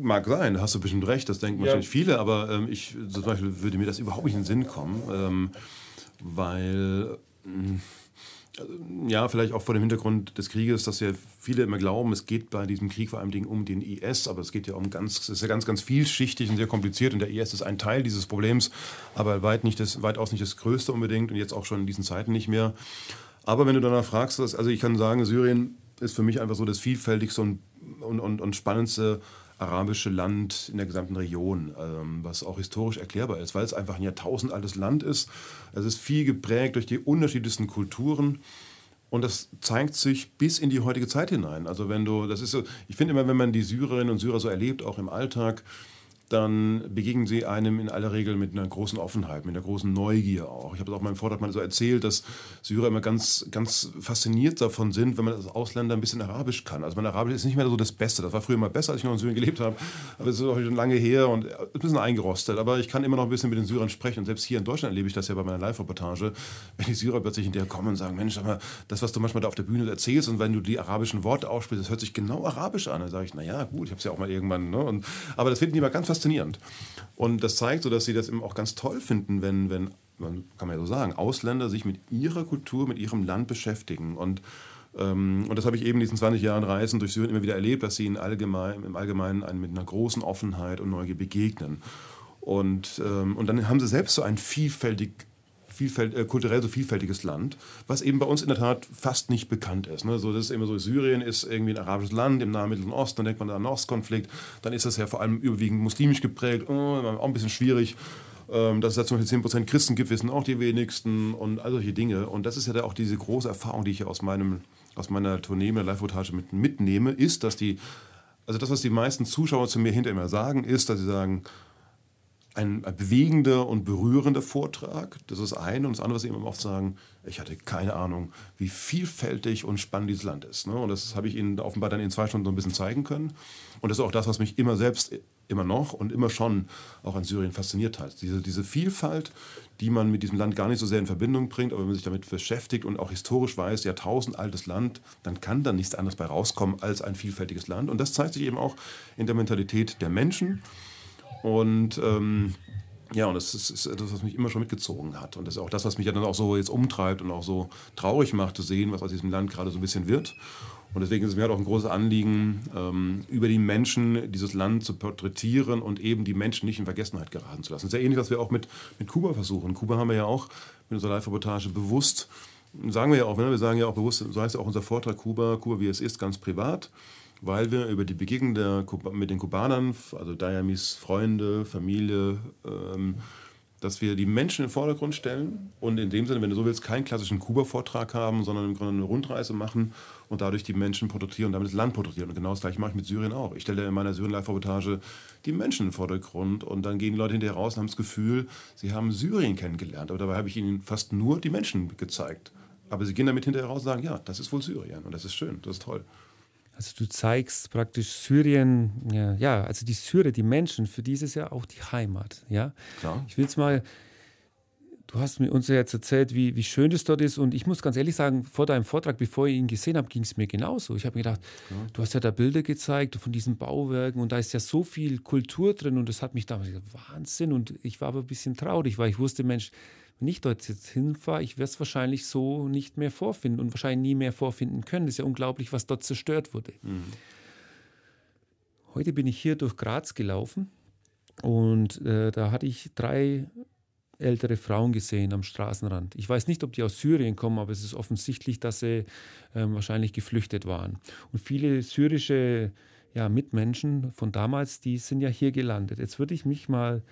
Mag sein, hast du bestimmt recht, das denken ja. wahrscheinlich viele, aber ähm, ich zum Beispiel würde mir das überhaupt nicht in den Sinn kommen, ähm, weil. Mh, hm, ja, vielleicht auch vor dem Hintergrund des Krieges, dass ja viele immer glauben, es geht bei diesem Krieg vor allem um den IS, aber es geht ja um ganz, es ist ja ganz, ganz vielschichtig und sehr kompliziert und der IS ist ein Teil dieses Problems, aber weit nicht das, weitaus nicht das Größte unbedingt und jetzt auch schon in diesen Zeiten nicht mehr. Aber wenn du danach fragst, also ich kann sagen, Syrien ist für mich einfach so das vielfältigste und, und, und, und spannendste arabische Land in der gesamten Region, ähm, was auch historisch erklärbar ist, weil es einfach ein jahrtausendaltes Land ist. Es ist viel geprägt durch die unterschiedlichsten Kulturen. Und das zeigt sich bis in die heutige Zeit hinein. Also wenn du, das ist so, ich finde immer, wenn man die Syrerinnen und Syrer so erlebt, auch im Alltag, dann begegnen sie einem in aller Regel mit einer großen Offenheit, mit einer großen Neugier auch. Ich habe es auch in meinem Vortrag mal so erzählt, dass Syrer immer ganz, ganz fasziniert davon sind, wenn man als Ausländer ein bisschen Arabisch kann. Also mein Arabisch ist nicht mehr so das Beste. Das war früher mal besser, als ich noch in Syrien gelebt habe. Aber es ist auch schon lange her und ein bisschen eingerostet. Aber ich kann immer noch ein bisschen mit den Syrern sprechen. Und selbst hier in Deutschland erlebe ich das ja bei meiner Live-Reportage, wenn die Syrer plötzlich in der kommen und sagen, Mensch, aber das, was du manchmal da auf der Bühne erzählst und wenn du die arabischen Worte aussprichst, das hört sich genau arabisch an. Dann sage ich, naja, gut, ich habe es ja auch mal irgendwann. Ne? Und, aber das finden die immer ganz faszinierend. Und das zeigt so, dass sie das eben auch ganz toll finden, wenn, wenn man kann man ja so sagen, Ausländer sich mit ihrer Kultur, mit ihrem Land beschäftigen. Und, ähm, und das habe ich eben in diesen 20 Jahren Reisen durch Syrien immer wieder erlebt, dass sie in allgemein, im Allgemeinen einen, mit einer großen Offenheit und Neugier begegnen. Und, ähm, und dann haben sie selbst so ein vielfältig vielfält, äh, kulturell so vielfältiges Land, was eben bei uns in der Tat fast nicht bekannt ist. Ne? So, das ist immer so, Syrien ist irgendwie ein arabisches Land im Nahen Mittleren Osten, dann denkt man an den Ostkonflikt, dann ist das ja vor allem überwiegend muslimisch geprägt, oh, auch ein bisschen schwierig. Ähm, dass es da zum Beispiel 10% Christen gibt, wissen auch die wenigsten und all solche Dinge. Und das ist ja auch diese große Erfahrung, die ich aus, meinem, aus meiner Tournee, meiner Live-Reportage mit, mitnehme, ist, dass die, also das, was die meisten Zuschauer zu mir hinterher immer sagen, ist, dass sie sagen, ein bewegender und berührender Vortrag. Das ist ein. Und das andere, was Sie immer oft sagen, ich hatte keine Ahnung, wie vielfältig und spannend dieses Land ist. Ne? Und das habe ich Ihnen offenbar dann in zwei Stunden so ein bisschen zeigen können. Und das ist auch das, was mich immer selbst, immer noch und immer schon auch an Syrien fasziniert hat. Diese, diese Vielfalt, die man mit diesem Land gar nicht so sehr in Verbindung bringt, aber wenn man sich damit beschäftigt und auch historisch weiß, ja, tausendaltes Land, dann kann da nichts anderes bei rauskommen als ein vielfältiges Land. Und das zeigt sich eben auch in der Mentalität der Menschen und ähm, ja, und das ist, ist etwas, was mich immer schon mitgezogen hat. Und das ist auch das, was mich dann auch so jetzt umtreibt und auch so traurig macht, zu sehen, was aus diesem Land gerade so ein bisschen wird. Und deswegen ist es mir halt auch ein großes Anliegen, ähm, über die Menschen dieses Land zu porträtieren und eben die Menschen nicht in Vergessenheit geraten zu lassen. Sehr ähnlich, was wir auch mit, mit Kuba versuchen. Kuba haben wir ja auch mit unserer Live-Reportage bewusst, sagen wir ja auch, ne, wir sagen ja auch bewusst, so heißt ja auch unser Vortrag Kuba, Kuba wie es ist, ganz privat weil wir über die Begegnung der, mit den Kubanern, also Dayamis Freunde, Familie, ähm, dass wir die Menschen in den Vordergrund stellen und in dem Sinne, wenn du so willst, keinen klassischen Kuba-Vortrag haben, sondern im Grunde eine Rundreise machen und dadurch die Menschen porträtieren und damit das Land porträtieren. Und genau das gleiche mache ich mit Syrien auch. Ich stelle in meiner Syrien-Live-Reportage die Menschen in den Vordergrund und dann gehen die Leute hinterher raus und haben das Gefühl, sie haben Syrien kennengelernt. Aber dabei habe ich ihnen fast nur die Menschen gezeigt. Aber sie gehen damit hinterher raus und sagen, ja, das ist wohl Syrien und das ist schön, das ist toll. Also du zeigst praktisch Syrien, ja, ja, also die Syrer, die Menschen, für die ist es ja auch die Heimat. Ja? Klar. Ich will es mal, du hast mir uns ja jetzt erzählt, wie, wie schön es dort ist und ich muss ganz ehrlich sagen, vor deinem Vortrag, bevor ich ihn gesehen habe, ging es mir genauso. Ich habe mir gedacht, ja. du hast ja da Bilder gezeigt von diesen Bauwerken und da ist ja so viel Kultur drin und das hat mich damals gesagt, Wahnsinn und ich war aber ein bisschen traurig, weil ich wusste, Mensch, wenn ich dort jetzt hinfahre, ich werde es wahrscheinlich so nicht mehr vorfinden und wahrscheinlich nie mehr vorfinden können. Das ist ja unglaublich, was dort zerstört wurde. Mhm. Heute bin ich hier durch Graz gelaufen und äh, da hatte ich drei ältere Frauen gesehen am Straßenrand. Ich weiß nicht, ob die aus Syrien kommen, aber es ist offensichtlich, dass sie ähm, wahrscheinlich geflüchtet waren. Und viele syrische ja, Mitmenschen von damals, die sind ja hier gelandet. Jetzt würde ich mich mal,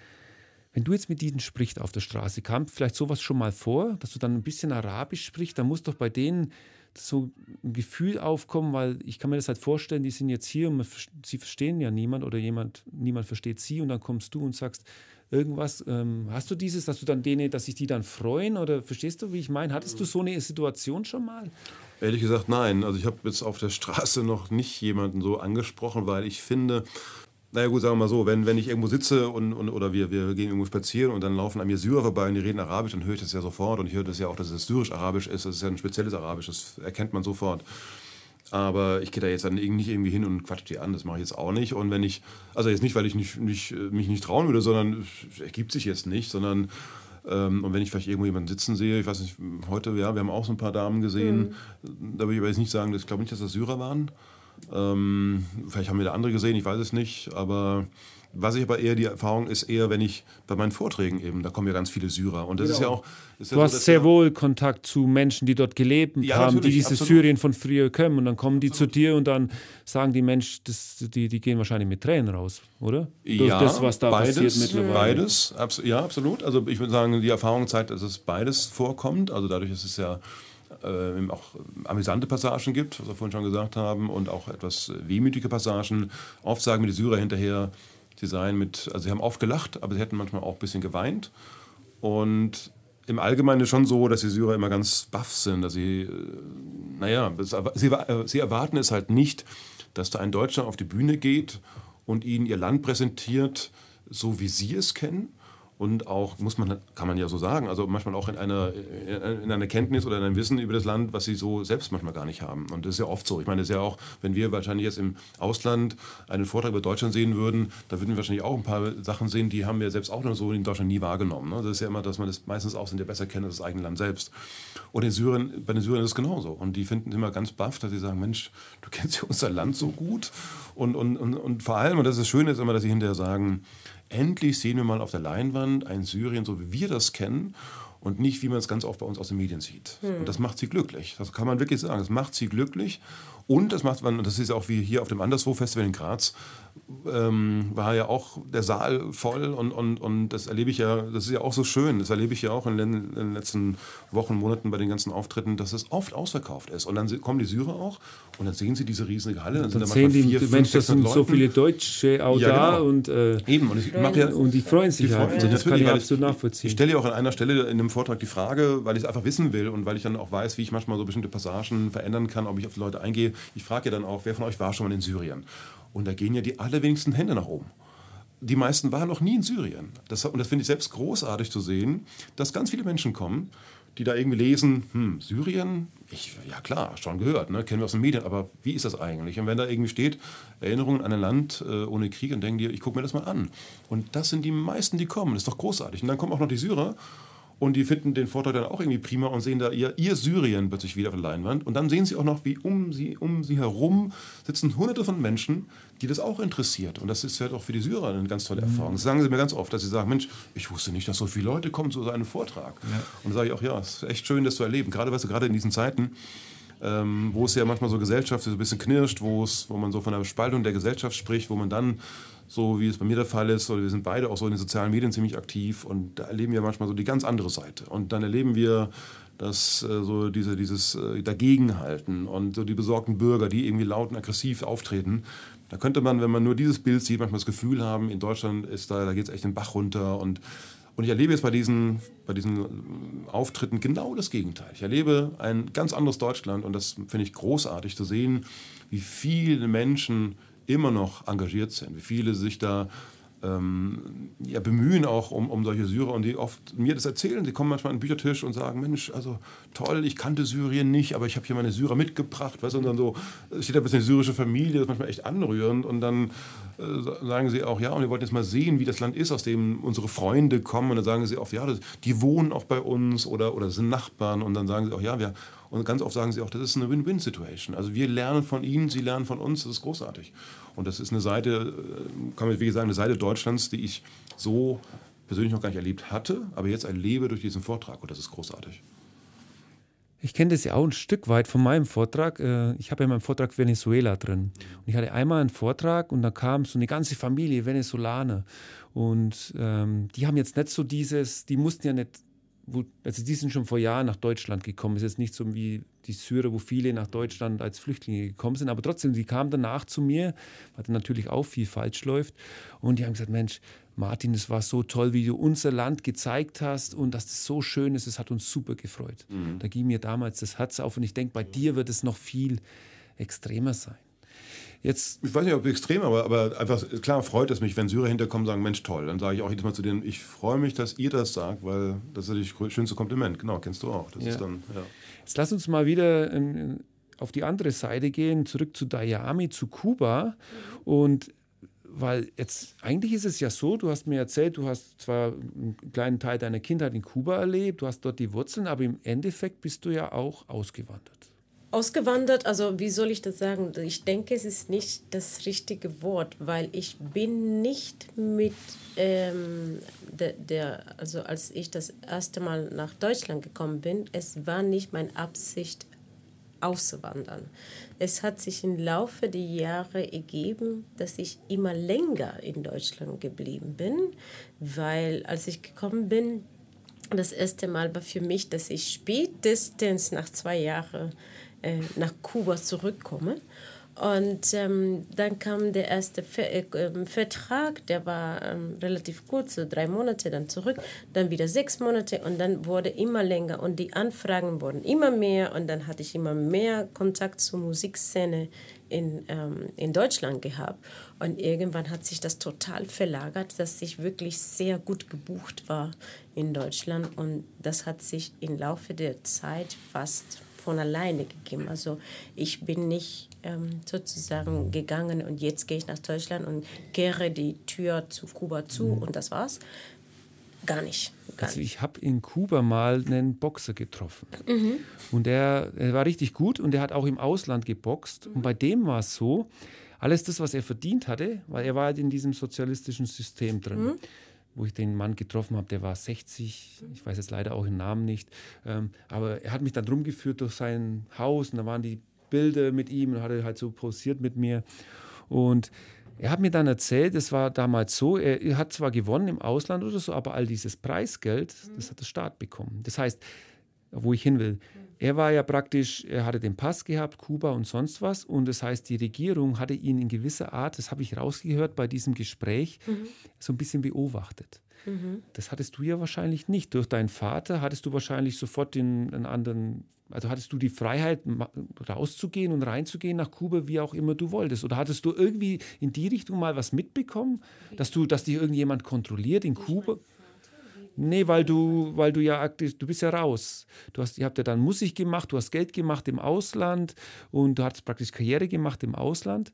wenn du jetzt mit ihnen sprichst auf der Straße, kam vielleicht sowas schon mal vor, dass du dann ein bisschen Arabisch sprichst, dann muss doch bei denen so ein Gefühl aufkommen, weil ich kann mir das halt vorstellen, die sind jetzt hier und sie verstehen ja niemand oder jemand, niemand versteht sie und dann kommst du und sagst irgendwas. Ähm, hast du dieses, dass du dann denen, dass sich die dann freuen oder verstehst du, wie ich meine? Hattest du so eine Situation schon mal? Ehrlich gesagt, nein. Also ich habe jetzt auf der Straße noch nicht jemanden so angesprochen, weil ich finde, naja gut, sagen wir mal so, wenn, wenn ich irgendwo sitze und, und, oder wir, wir gehen irgendwo spazieren und dann laufen an mir Syrer vorbei und die reden Arabisch, dann höre ich das ja sofort und ich höre das ja auch, dass es syrisch-arabisch ist, das ist ja ein spezielles Arabisch, das erkennt man sofort. Aber ich gehe da jetzt dann nicht irgendwie hin und quatsch die an, das mache ich jetzt auch nicht. Und wenn ich, also jetzt nicht, weil ich nicht, nicht, mich nicht trauen würde, sondern es ergibt sich jetzt nicht, sondern ähm, und wenn ich vielleicht irgendwo jemanden sitzen sehe, ich weiß nicht, heute, ja, wir haben auch so ein paar Damen gesehen, mhm. da würde ich aber jetzt nicht sagen, ich glaube nicht, dass das Syrer waren. Ähm, vielleicht haben wir da andere gesehen, ich weiß es nicht, aber was ich aber eher die Erfahrung ist eher, wenn ich bei meinen Vorträgen eben, da kommen ja ganz viele Syrer und das genau. ist ja auch. Ist du ja hast so, sehr wohl Kontakt zu Menschen, die dort gelebt ja, haben, die dieses absolut. Syrien von früher kommen und dann kommen die absolut. zu dir und dann sagen die Mensch, das, die, die gehen wahrscheinlich mit Tränen raus, oder? Ja, das, was da beides, passiert mittlerweile. Beides, abs ja, absolut. Also ich würde sagen, die Erfahrung zeigt, dass es beides vorkommt. Also dadurch ist es ja äh, auch amüsante Passagen gibt, was wir vorhin schon gesagt haben, und auch etwas wehmütige Passagen. Oft sagen mir die Syrer hinterher, sie seien mit, also sie haben oft gelacht, aber sie hätten manchmal auch ein bisschen geweint. Und im Allgemeinen ist schon so, dass die Syrer immer ganz baff sind, dass sie, äh, naja, sie, äh, sie erwarten es halt nicht, dass da ein Deutscher auf die Bühne geht und ihnen ihr Land präsentiert, so wie sie es kennen, und auch, muss man, kann man ja so sagen, also manchmal auch in einer, in einer Kenntnis oder in einem Wissen über das Land, was sie so selbst manchmal gar nicht haben. Und das ist ja oft so. Ich meine, das ist ja auch, wenn wir wahrscheinlich jetzt im Ausland einen Vortrag über Deutschland sehen würden, da würden wir wahrscheinlich auch ein paar Sachen sehen, die haben wir selbst auch noch so in Deutschland nie wahrgenommen. Ne? Das ist ja immer, dass man das meistens auch sind ja besser kennt als das eigene Land selbst. Und in Syrien, bei den Syrern ist es genauso. Und die finden immer ganz baff, dass sie sagen, Mensch, du kennst ja unser Land so gut. Und, und, und, und vor allem, und das ist das Schöne, ist immer, dass sie hinterher sagen, endlich sehen wir mal auf der Leinwand ein Syrien, so wie wir das kennen und nicht, wie man es ganz oft bei uns aus den Medien sieht. Hm. Und das macht sie glücklich. Das kann man wirklich sagen. Das macht sie glücklich. Und das macht man, das ist auch wie hier auf dem Anderswo-Festival in Graz, ähm, war ja auch der Saal voll und, und, und das erlebe ich ja, das ist ja auch so schön, das erlebe ich ja auch in den, in den letzten Wochen, Monaten bei den ganzen Auftritten, dass es oft ausverkauft ist. Und dann kommen die Syrer auch und dann sehen sie diese riesige Halle. Dann, dann sind sehen die, vier, fünf, Mensch, das sind Leuten. so viele Deutsche auch ja, da genau. und, äh, Eben, und, ich mach ja, und die freuen sich die freuen halt. Das kann ich absolut nachvollziehen. Ich stelle ja auch an einer Stelle in einem Vortrag die Frage, weil ich es einfach wissen will und weil ich dann auch weiß, wie ich manchmal so bestimmte Passagen verändern kann, ob ich auf die Leute eingehe. Ich frage ja dann auch, wer von euch war schon mal in Syrien? Und da gehen ja die allerwenigsten Hände nach oben. Die meisten waren noch nie in Syrien. Das, und das finde ich selbst großartig zu sehen, dass ganz viele Menschen kommen, die da irgendwie lesen, hm, Syrien, ich, ja klar, schon gehört, ne, kennen wir aus den Medien, aber wie ist das eigentlich? Und wenn da irgendwie steht, Erinnerungen an ein Land äh, ohne Krieg, dann denken die, ich gucke mir das mal an. Und das sind die meisten, die kommen. Das ist doch großartig. Und dann kommen auch noch die Syrer und die finden den Vortrag dann auch irgendwie prima und sehen da ihr, ihr Syrien plötzlich wieder auf der Leinwand. Und dann sehen sie auch noch, wie um sie, um sie herum sitzen hunderte von Menschen, die das auch interessiert. Und das ist halt auch für die Syrer eine ganz tolle Erfahrung. Das sagen sie mir ganz oft, dass sie sagen, Mensch, ich wusste nicht, dass so viele Leute kommen zu so einem Vortrag. Ja. Und da sage ich auch, ja, es ist echt schön, das zu erleben. Gerade, weißt du, gerade in diesen Zeiten, ähm, wo es ja manchmal so Gesellschaft so ein bisschen knirscht, wo, es, wo man so von der Spaltung der Gesellschaft spricht, wo man dann so wie es bei mir der Fall ist, oder wir sind beide auch so in den sozialen Medien ziemlich aktiv und da erleben wir manchmal so die ganz andere Seite. Und dann erleben wir dass äh, so diese, dieses äh, Dagegenhalten und so die besorgten Bürger, die irgendwie laut und aggressiv auftreten. Da könnte man, wenn man nur dieses Bild sieht, manchmal das Gefühl haben, in Deutschland ist da, da geht es echt den Bach runter und und ich erlebe jetzt bei diesen, bei diesen Auftritten genau das Gegenteil. Ich erlebe ein ganz anderes Deutschland und das finde ich großartig zu sehen, wie viele Menschen immer noch engagiert sind, wie viele sich da ähm, ja, bemühen auch um, um solche Syrer und die oft mir das erzählen. Sie kommen manchmal an den Büchertisch und sagen, Mensch, also toll, ich kannte Syrien nicht, aber ich habe hier meine Syrer mitgebracht. Weißt, und dann so steht da ein bisschen syrische Familie, das ist manchmal echt anrührend und dann äh, sagen sie auch, ja, und wir wollten jetzt mal sehen, wie das Land ist, aus dem unsere Freunde kommen und dann sagen sie oft, ja, das, die wohnen auch bei uns oder, oder sind Nachbarn und dann sagen sie auch, ja, wir und ganz oft sagen sie auch, das ist eine Win-Win-Situation. Also wir lernen von ihnen, sie lernen von uns, das ist großartig. Und das ist eine Seite, äh, kann man wie gesagt, eine Seite Deutschlands, die ich so persönlich noch gar nicht erlebt hatte, aber jetzt erlebe durch diesen Vortrag. Und das ist großartig. Ich kenne das ja auch ein Stück weit von meinem Vortrag. Äh, ich habe ja in meinem Vortrag Venezuela drin. Und ich hatte einmal einen Vortrag und da kam so eine ganze Familie Venezolaner. Und ähm, die haben jetzt nicht so dieses, die mussten ja nicht wo, also die sind schon vor Jahren nach Deutschland gekommen. Es ist jetzt nicht so wie die Syrer, wo viele nach Deutschland als Flüchtlinge gekommen sind, aber trotzdem, die kamen danach zu mir, weil da natürlich auch viel falsch läuft. Und die haben gesagt, Mensch, Martin, es war so toll, wie du unser Land gezeigt hast und dass es so schön ist, es hat uns super gefreut. Mhm. Da ging mir damals das Herz auf und ich denke, bei dir wird es noch viel extremer sein. Jetzt, ich weiß nicht, ob extrem, aber, aber einfach, klar freut es mich, wenn Syrer hinterkommen und sagen, Mensch, toll. Dann sage ich auch jedes Mal zu denen, ich freue mich, dass ihr das sagt, weil das ist das schönste Kompliment. Genau, kennst du auch. Das ja. ist dann, ja. Jetzt lass uns mal wieder in, auf die andere Seite gehen, zurück zu Dayami, zu Kuba. Und weil jetzt, eigentlich ist es ja so, du hast mir erzählt, du hast zwar einen kleinen Teil deiner Kindheit in Kuba erlebt, du hast dort die Wurzeln, aber im Endeffekt bist du ja auch ausgewandert. Ausgewandert, also wie soll ich das sagen? Ich denke, es ist nicht das richtige Wort, weil ich bin nicht mit ähm, der, der, also als ich das erste Mal nach Deutschland gekommen bin, es war nicht meine Absicht auszuwandern. Es hat sich im Laufe der Jahre ergeben, dass ich immer länger in Deutschland geblieben bin, weil als ich gekommen bin, das erste Mal war für mich, dass ich spätestens nach zwei Jahren äh, nach Kuba zurückkomme. Und ähm, dann kam der erste äh, ähm, Vertrag, der war ähm, relativ kurz, so drei Monate, dann zurück, dann wieder sechs Monate und dann wurde immer länger und die Anfragen wurden immer mehr und dann hatte ich immer mehr Kontakt zur Musikszene in, ähm, in Deutschland gehabt. Und irgendwann hat sich das total verlagert, dass ich wirklich sehr gut gebucht war in Deutschland und das hat sich im Laufe der Zeit fast von alleine gegeben. Also ich bin nicht ähm, sozusagen gegangen und jetzt gehe ich nach Deutschland und kehre die Tür zu Kuba zu mhm. und das war's. Gar nicht. Gar also ich habe in Kuba mal einen Boxer getroffen. Mhm. Und der, der, war richtig gut und der hat auch im Ausland geboxt. Mhm. Und bei dem war es so, alles das, was er verdient hatte, weil er war halt in diesem sozialistischen System drin. Mhm wo ich den Mann getroffen habe, der war 60, ich weiß jetzt leider auch den Namen nicht, ähm, aber er hat mich dann rumgeführt durch sein Haus und da waren die Bilder mit ihm und hatte halt so posiert mit mir. Und er hat mir dann erzählt, es war damals so, er, er, hat zwar gewonnen im Ausland oder so, aber all dieses Preisgeld, das hat der Staat bekommen. Das heißt, wo ich hin will, er war ja praktisch, er hatte den Pass gehabt, Kuba und sonst was. Und das heißt, die Regierung hatte ihn in gewisser Art, das habe ich rausgehört bei diesem Gespräch, mhm. so ein bisschen beobachtet. Mhm. Das hattest du ja wahrscheinlich nicht. Durch deinen Vater hattest du wahrscheinlich sofort den, einen anderen, also hattest du die Freiheit, rauszugehen und reinzugehen nach Kuba, wie auch immer du wolltest. Oder hattest du irgendwie in die Richtung mal was mitbekommen, dass du, dass dich irgendjemand kontrolliert in Kuba? Nee, weil du, weil du ja aktiv, du bist ja raus. Du hast, ihr habt ja dann Musik gemacht, du hast Geld gemacht im Ausland und du hast praktisch Karriere gemacht im Ausland.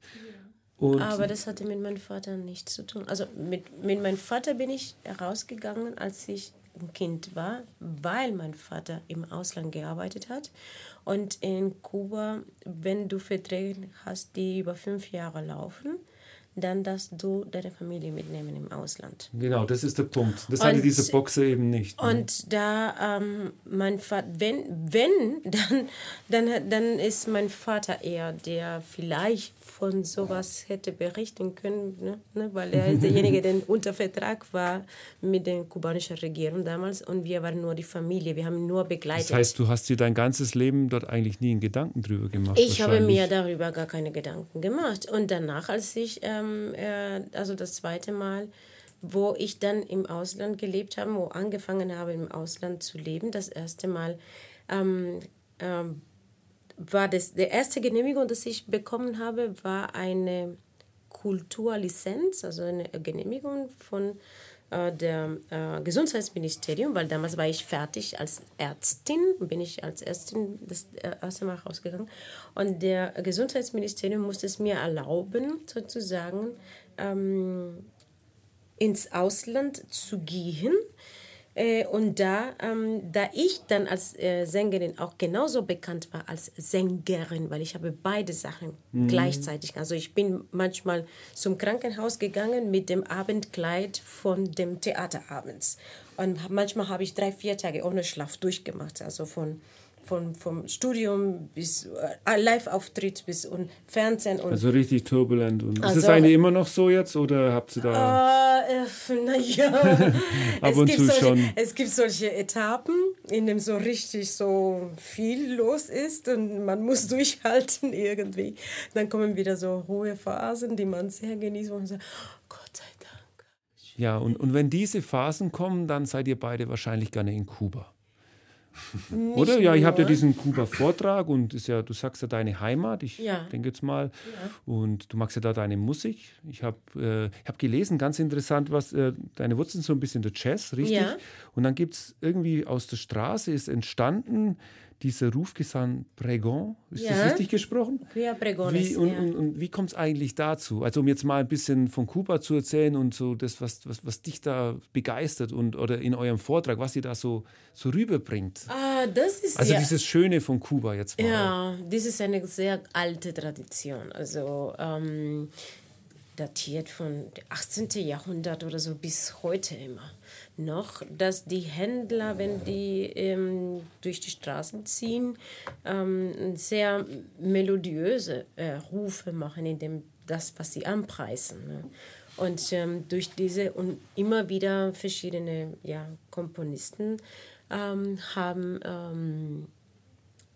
Und Aber das hatte mit meinem Vater nichts zu tun. Also mit, mit meinem Vater bin ich rausgegangen, als ich ein Kind war, weil mein Vater im Ausland gearbeitet hat. Und in Kuba, wenn du Verträge hast, die über fünf Jahre laufen, dann darfst du deine Familie mitnehmen im Ausland. Genau, das ist der Punkt. Das und, hatte diese Boxer eben nicht. Ne? Und da ähm, mein Vater, wenn, wenn, dann, dann, dann ist mein Vater eher, der vielleicht von sowas hätte berichten können, ne? ne? weil er ist derjenige, der unter Vertrag war mit der kubanischen Regierung damals und wir waren nur die Familie, wir haben nur begleitet. Das heißt, du hast dir dein ganzes Leben dort eigentlich nie einen Gedanken drüber gemacht? Ich habe mir darüber gar keine Gedanken gemacht und danach, als ich, ähm, äh, also das zweite Mal, wo ich dann im Ausland gelebt habe, wo angefangen habe im Ausland zu leben, das erste Mal ähm, ähm, war das, der erste Genehmigung, das ich bekommen habe, war eine Kulturlizenz, also eine Genehmigung von äh, der äh, Gesundheitsministerium, weil damals war ich fertig als Ärztin, bin ich als Ärztin das äh, erste Mal rausgegangen. Und der Gesundheitsministerium musste es mir erlauben, sozusagen ähm, ins Ausland zu gehen und da, ähm, da ich dann als äh, Sängerin auch genauso bekannt war als Sängerin, weil ich habe beide Sachen mhm. gleichzeitig. Also ich bin manchmal zum Krankenhaus gegangen mit dem Abendkleid von dem Theaterabends. Und manchmal habe ich drei, vier Tage ohne Schlaf durchgemacht. Also von von, vom Studium bis äh, Live-Auftritt bis und Fernsehen. Und also richtig turbulent. Und also, ist es eigentlich immer noch so jetzt oder habt ihr da... Äh, äh naja, ab und zu solche, schon. Es gibt solche Etappen, in denen so richtig so viel los ist und man muss durchhalten irgendwie. Dann kommen wieder so hohe Phasen, die man sehr genießt und sagt, oh Gott sei Dank. Ja, und, und wenn diese Phasen kommen, dann seid ihr beide wahrscheinlich gerne in Kuba. Nicht Oder? Ja, ich habe ja diesen Kuba-Vortrag und ist ja, du sagst ja deine Heimat, ich ja. denke jetzt mal. Ja. Und du magst ja da deine Musik. Ich habe äh, hab gelesen, ganz interessant, was äh, deine Wurzeln so ein bisschen der Jazz, richtig? Ja. Und dann gibt es irgendwie aus der Straße ist entstanden dieser Rufgesang Pregon, ist ja. das richtig gesprochen? Ja, Pregon wie, und, ja. und, und, wie kommt es eigentlich dazu? Also um jetzt mal ein bisschen von Kuba zu erzählen und so das, was, was, was dich da begeistert und oder in eurem Vortrag, was ihr da so, so rüberbringt. Ah, das ist Also ja, dieses Schöne von Kuba jetzt mal. Ja, das ist eine sehr alte Tradition. Also ähm, datiert von 18. Jahrhundert oder so bis heute immer noch, dass die Händler, wenn die ähm, durch die Straßen ziehen, ähm, sehr melodiöse äh, Rufe machen, in dem das, was sie anpreisen. Ne? Und ähm, durch diese und immer wieder verschiedene ja, Komponisten ähm, haben ähm,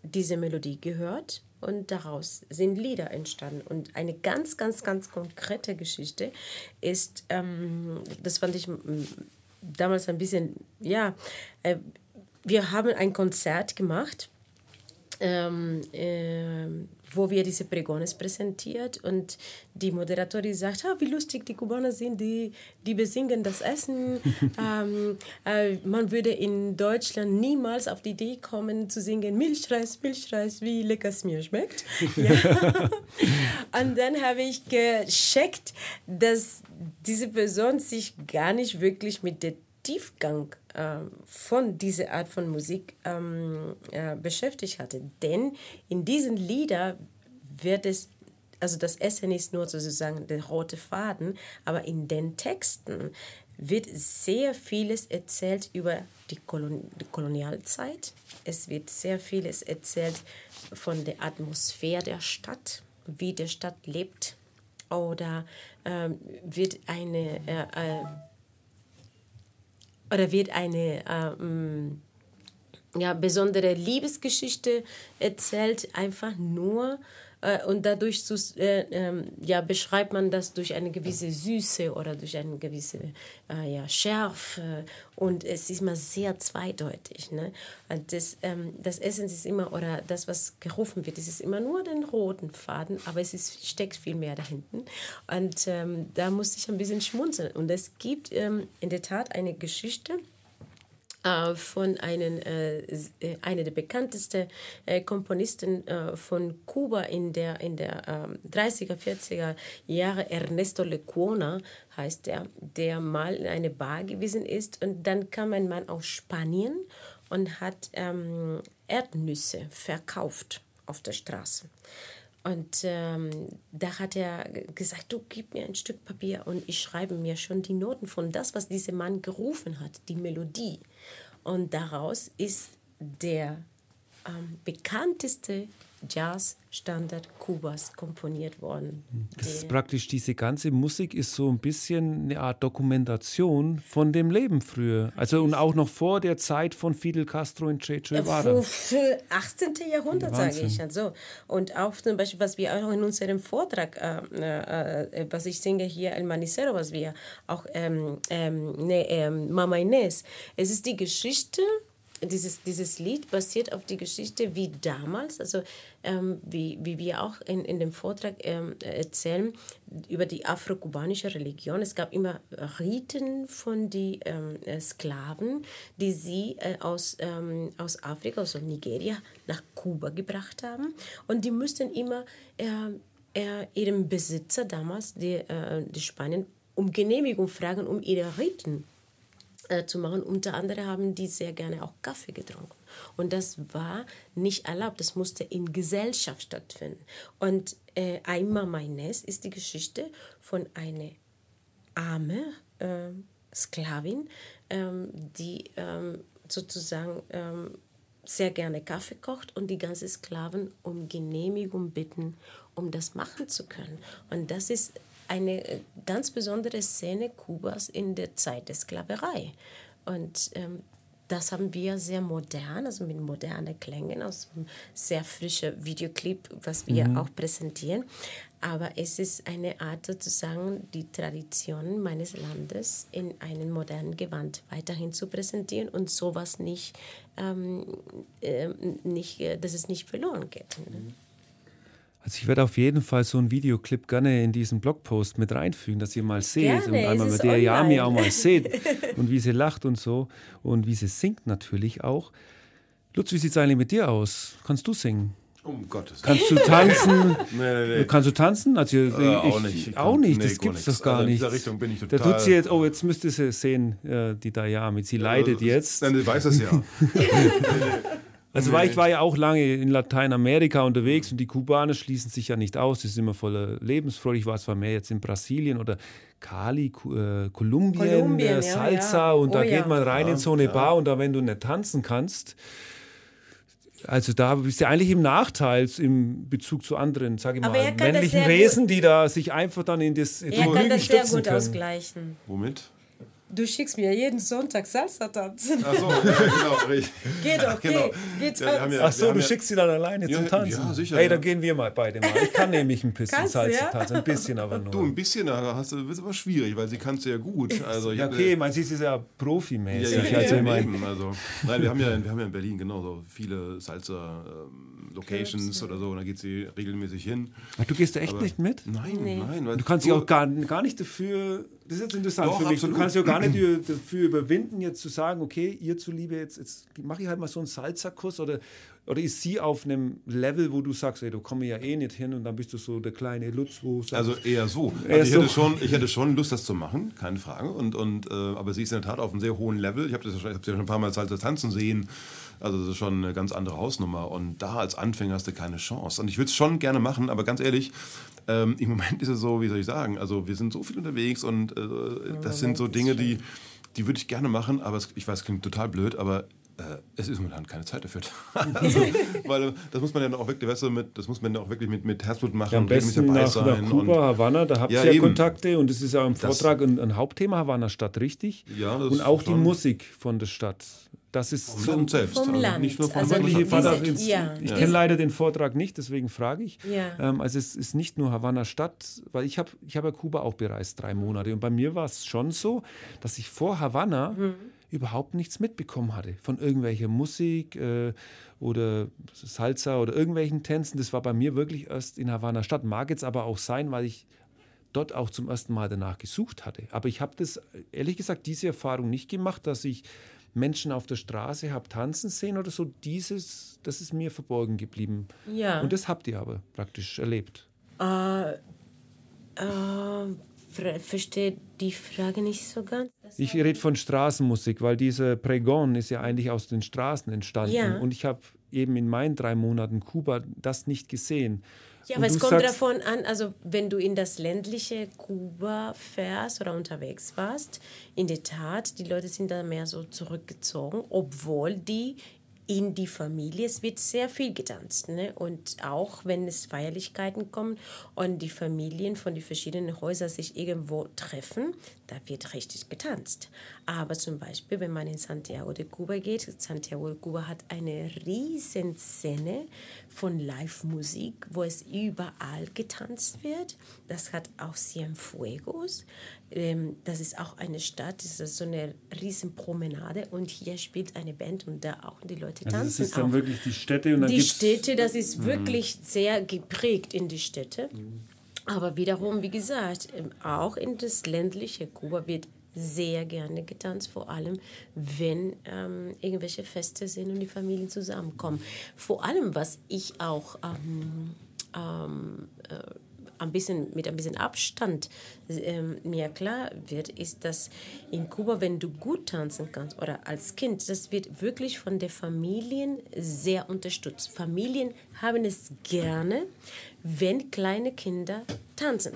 diese Melodie gehört und daraus sind Lieder entstanden. Und eine ganz, ganz, ganz konkrete Geschichte ist, ähm, das fand ich damals ein bisschen, ja, äh, wir haben ein Konzert gemacht, ähm, äh, wo wir diese Pregones präsentiert und die Moderatorin sagt, ah, wie lustig die Kubaner sind, die, die besingen das Essen. ähm, äh, man würde in Deutschland niemals auf die Idee kommen zu singen Milchreis, Milchreis, wie lecker es mir schmeckt. Ja. und dann habe ich gecheckt, dass diese Person sich gar nicht wirklich mit der Tiefgang äh, von dieser Art von Musik ähm, äh, beschäftigt hatte. Denn in diesen Liedern wird es, also das Essen ist nur sozusagen der rote Faden, aber in den Texten wird sehr vieles erzählt über die, Kolon die Kolonialzeit. Es wird sehr vieles erzählt von der Atmosphäre der Stadt, wie die Stadt lebt. Oder ähm, wird eine äh, äh oder wird eine ähm, ja, besondere Liebesgeschichte erzählt, einfach nur äh, und dadurch zu, äh, äh, ja, beschreibt man das durch eine gewisse Süße oder durch eine gewisse äh, ja, Schärfe und es ist immer sehr zweideutig. Ne? Das, ähm, das Essen ist immer, oder das, was gerufen wird, es ist immer nur den roten Faden, aber es ist, steckt viel mehr dahinten und ähm, da musste ich ein bisschen schmunzeln und es gibt ähm, in der Tat eine Geschichte, von einem, äh, äh, einer der bekanntesten äh, Komponisten äh, von Kuba in der, in der 30er, ähm, 40er Jahre, Ernesto Lecuona heißt er, der mal in eine Bar gewesen ist und dann kam ein Mann aus Spanien und hat ähm, Erdnüsse verkauft auf der Straße. Und ähm, da hat er gesagt, du gib mir ein Stück Papier und ich schreibe mir schon die Noten von das, was dieser Mann gerufen hat, die Melodie. Und daraus ist der ähm, bekannteste Jazzstandard Kubas komponiert worden. Das ist praktisch, diese ganze Musik ist so ein bisschen eine Art Dokumentation von dem Leben früher. Also und auch noch vor der Zeit von Fidel Castro und Che Guevara. 18. Jahrhundert, sage ich. Also. Und auch zum Beispiel, was wir auch in unserem Vortrag, äh, äh, was ich singe hier, El Manicero, was wir auch, ähm, ähm, ne, ähm, Mama Inés, es ist die Geschichte dieses, dieses Lied basiert auf die Geschichte wie damals, also ähm, wie, wie wir auch in, in dem Vortrag ähm, erzählen, über die afro-kubanische Religion. Es gab immer Riten von den ähm, äh, Sklaven, die sie äh, aus, ähm, aus Afrika, also Nigeria, nach Kuba gebracht haben. Und die mussten immer äh, äh, ihrem Besitzer damals, die, äh, die Spanien, um Genehmigung fragen, um ihre Riten äh, zu machen. Unter anderem haben die sehr gerne auch Kaffee getrunken. Und das war nicht erlaubt, das musste in Gesellschaft stattfinden. Und äh, Aima Maynes ist die Geschichte von einer armen äh, Sklavin, ähm, die ähm, sozusagen ähm, sehr gerne Kaffee kocht und die ganzen Sklaven um Genehmigung bitten, um das machen zu können. Und das ist eine äh, ganz besondere Szene Kubas in der Zeit der Sklaverei. Und ähm, das haben wir sehr modern, also mit modernen Klängen aus einem sehr frischen Videoclip, was wir mhm. auch präsentieren. Aber es ist eine Art sozusagen, die Tradition meines Landes in einem modernen Gewand weiterhin zu präsentieren und sowas nicht, ähm, äh, nicht äh, dass es nicht verloren geht. Mhm. Also ich werde auf jeden Fall so einen Videoclip gerne in diesen Blogpost mit reinfügen, dass ihr mal seht gerne, und einmal mit der Yami auch mal seht und wie sie lacht und so und wie sie singt natürlich auch. Lutz, wie sieht es eigentlich mit dir aus? Kannst du singen? Um Gottes Willen. Kannst du tanzen? nee, nee, nee. Kannst du tanzen? Also, äh, ich, auch nicht. Ich auch nicht, das gibt es doch gar also nicht. In dieser Richtung bin ich total. Da tut sie jetzt, oh, jetzt müsste sie sehen, äh, die Dayami. Sie leidet also, jetzt. Nein, sie weiß es ja. Also weil ich war ja auch lange in Lateinamerika unterwegs und die Kubaner schließen sich ja nicht aus. Die sind immer voller Lebensfreude. Ich war zwar mehr jetzt in Brasilien oder Cali, äh, Kolumbien, Kolumbien äh, Salsa ja, ja. und oh, da geht man rein ja, in so eine Bar und da, wenn du nicht tanzen kannst, also da bist du eigentlich im Nachteil im Bezug zu anderen, sage ich mal, männlichen Wesen, die da sich einfach dann in das Er kann das sehr gut können. ausgleichen. Womit? Du schickst mir jeden Sonntag Salsa tanzen. Ach so, ja, genau. Geh doch, genau. geh, geh ja, ja, Ach so, du schickst sie dann alleine zum Tanzen? Ja, sicher. Hey, dann gehen wir mal beide mal. Ich kann nämlich ein bisschen Kannst, Salsa tanzen, ein bisschen aber nur. Du, ein bisschen, da hast du, ist aber schwierig, weil sie kann es ja gut. Also, ja, okay, man sieht, sie ist ja profimäßig. Ja, ja, also, ja, also, nein, wir haben, ja, wir haben ja in Berlin genauso viele Salsa... Ähm, Locations oder so, und da geht sie regelmäßig hin. Ach, du gehst da echt Aber nicht mit? Nein, nee. nein. du kannst dich auch gar, gar nicht dafür, das ist jetzt interessant Doch, für mich, absolut. du kannst dich auch gar nicht dafür überwinden, jetzt zu sagen, okay, ihr zuliebe, jetzt, jetzt mache ich halt mal so einen Salzerkurs oder, oder ist sie auf einem Level, wo du sagst, ey, du kommst ja eh nicht hin und dann bist du so der kleine Lutz, wo Also eher so. Eher also ich, so. Hätte schon, ich hätte schon Lust, das zu machen, keine Frage. Und, und, äh, aber sie ist in der Tat auf einem sehr hohen Level. Ich habe sie ja schon ein paar Mal Salzer tanzen sehen. Also das ist schon eine ganz andere Hausnummer. Und da als Anfänger hast du keine Chance. Und ich würde es schon gerne machen, aber ganz ehrlich, ähm, im Moment ist es so, wie soll ich sagen, also wir sind so viel unterwegs und äh, das sind so Dinge, die, die würde ich gerne machen, aber es, ich weiß, es klingt total blöd, aber äh, es ist momentan keine Zeit dafür. also, weil das muss man ja auch wirklich, weißt du, mit, das muss man ja auch wirklich mit, mit Herzblut machen. Ja, am besten nach, nach Kuba, Havanna, da habt ihr ja, ja Kontakte und es ist ja im Vortrag ein, ein, Hauptthema Havanna Stadt, richtig? Ja, das Und auch die Musik von der Stadt. Das ist vom Land selbst, vom also Land. nicht nur vom also Land. Diese, ja. Ich kenne leider den Vortrag nicht, deswegen frage ich. Ja. Ähm, also es ist nicht nur Havanna Stadt, weil ich habe ich hab ja Kuba auch bereist, drei Monate. Und bei mir war es schon so, dass ich vor Havanna mhm. überhaupt nichts mitbekommen hatte von irgendwelcher Musik äh, oder Salsa oder irgendwelchen Tänzen. Das war bei mir wirklich erst in Havanna Stadt. Mag jetzt aber auch sein, weil ich dort auch zum ersten Mal danach gesucht hatte. Aber ich habe das, ehrlich gesagt, diese Erfahrung nicht gemacht, dass ich Menschen auf der Straße habe tanzen sehen oder so, dieses, das ist mir verborgen geblieben. Ja. Und das habt ihr aber praktisch erlebt. Äh, äh, verstehe die Frage nicht so ganz. ich rede von Straßenmusik, weil dieser Pregon ist ja eigentlich aus den Straßen entstanden. Ja. Und ich habe eben in meinen drei Monaten Kuba das nicht gesehen. Ja, aber es kommt davon an, also wenn du in das ländliche Kuba fährst oder unterwegs warst, in der Tat, die Leute sind da mehr so zurückgezogen, obwohl die in die Familie. Es wird sehr viel getanzt. Ne? Und auch wenn es Feierlichkeiten kommen und die Familien von den verschiedenen Häusern sich irgendwo treffen, da wird richtig getanzt. Aber zum Beispiel, wenn man in Santiago de Cuba geht, Santiago de Cuba hat eine riesen Szene von Live-Musik, wo es überall getanzt wird. Das hat auch Cienfuegos. Ähm, das ist auch eine Stadt, das ist so eine riesen Promenade und hier spielt eine Band und da auch die Leute tanzen. Also das ist dann auch. wirklich die Städte und dann Die Städte, das ist mhm. wirklich sehr geprägt in die Städte. Mhm. Aber wiederum, wie gesagt, ähm, auch in das ländliche Kuba wird sehr gerne getanzt, vor allem wenn ähm, irgendwelche Feste sind und die Familien zusammenkommen. Vor allem, was ich auch ähm, ähm, äh, ein bisschen, mit ein bisschen Abstand ähm, mir klar wird, ist, dass in Kuba, wenn du gut tanzen kannst oder als Kind, das wird wirklich von der Familien sehr unterstützt. Familien haben es gerne, wenn kleine Kinder tanzen.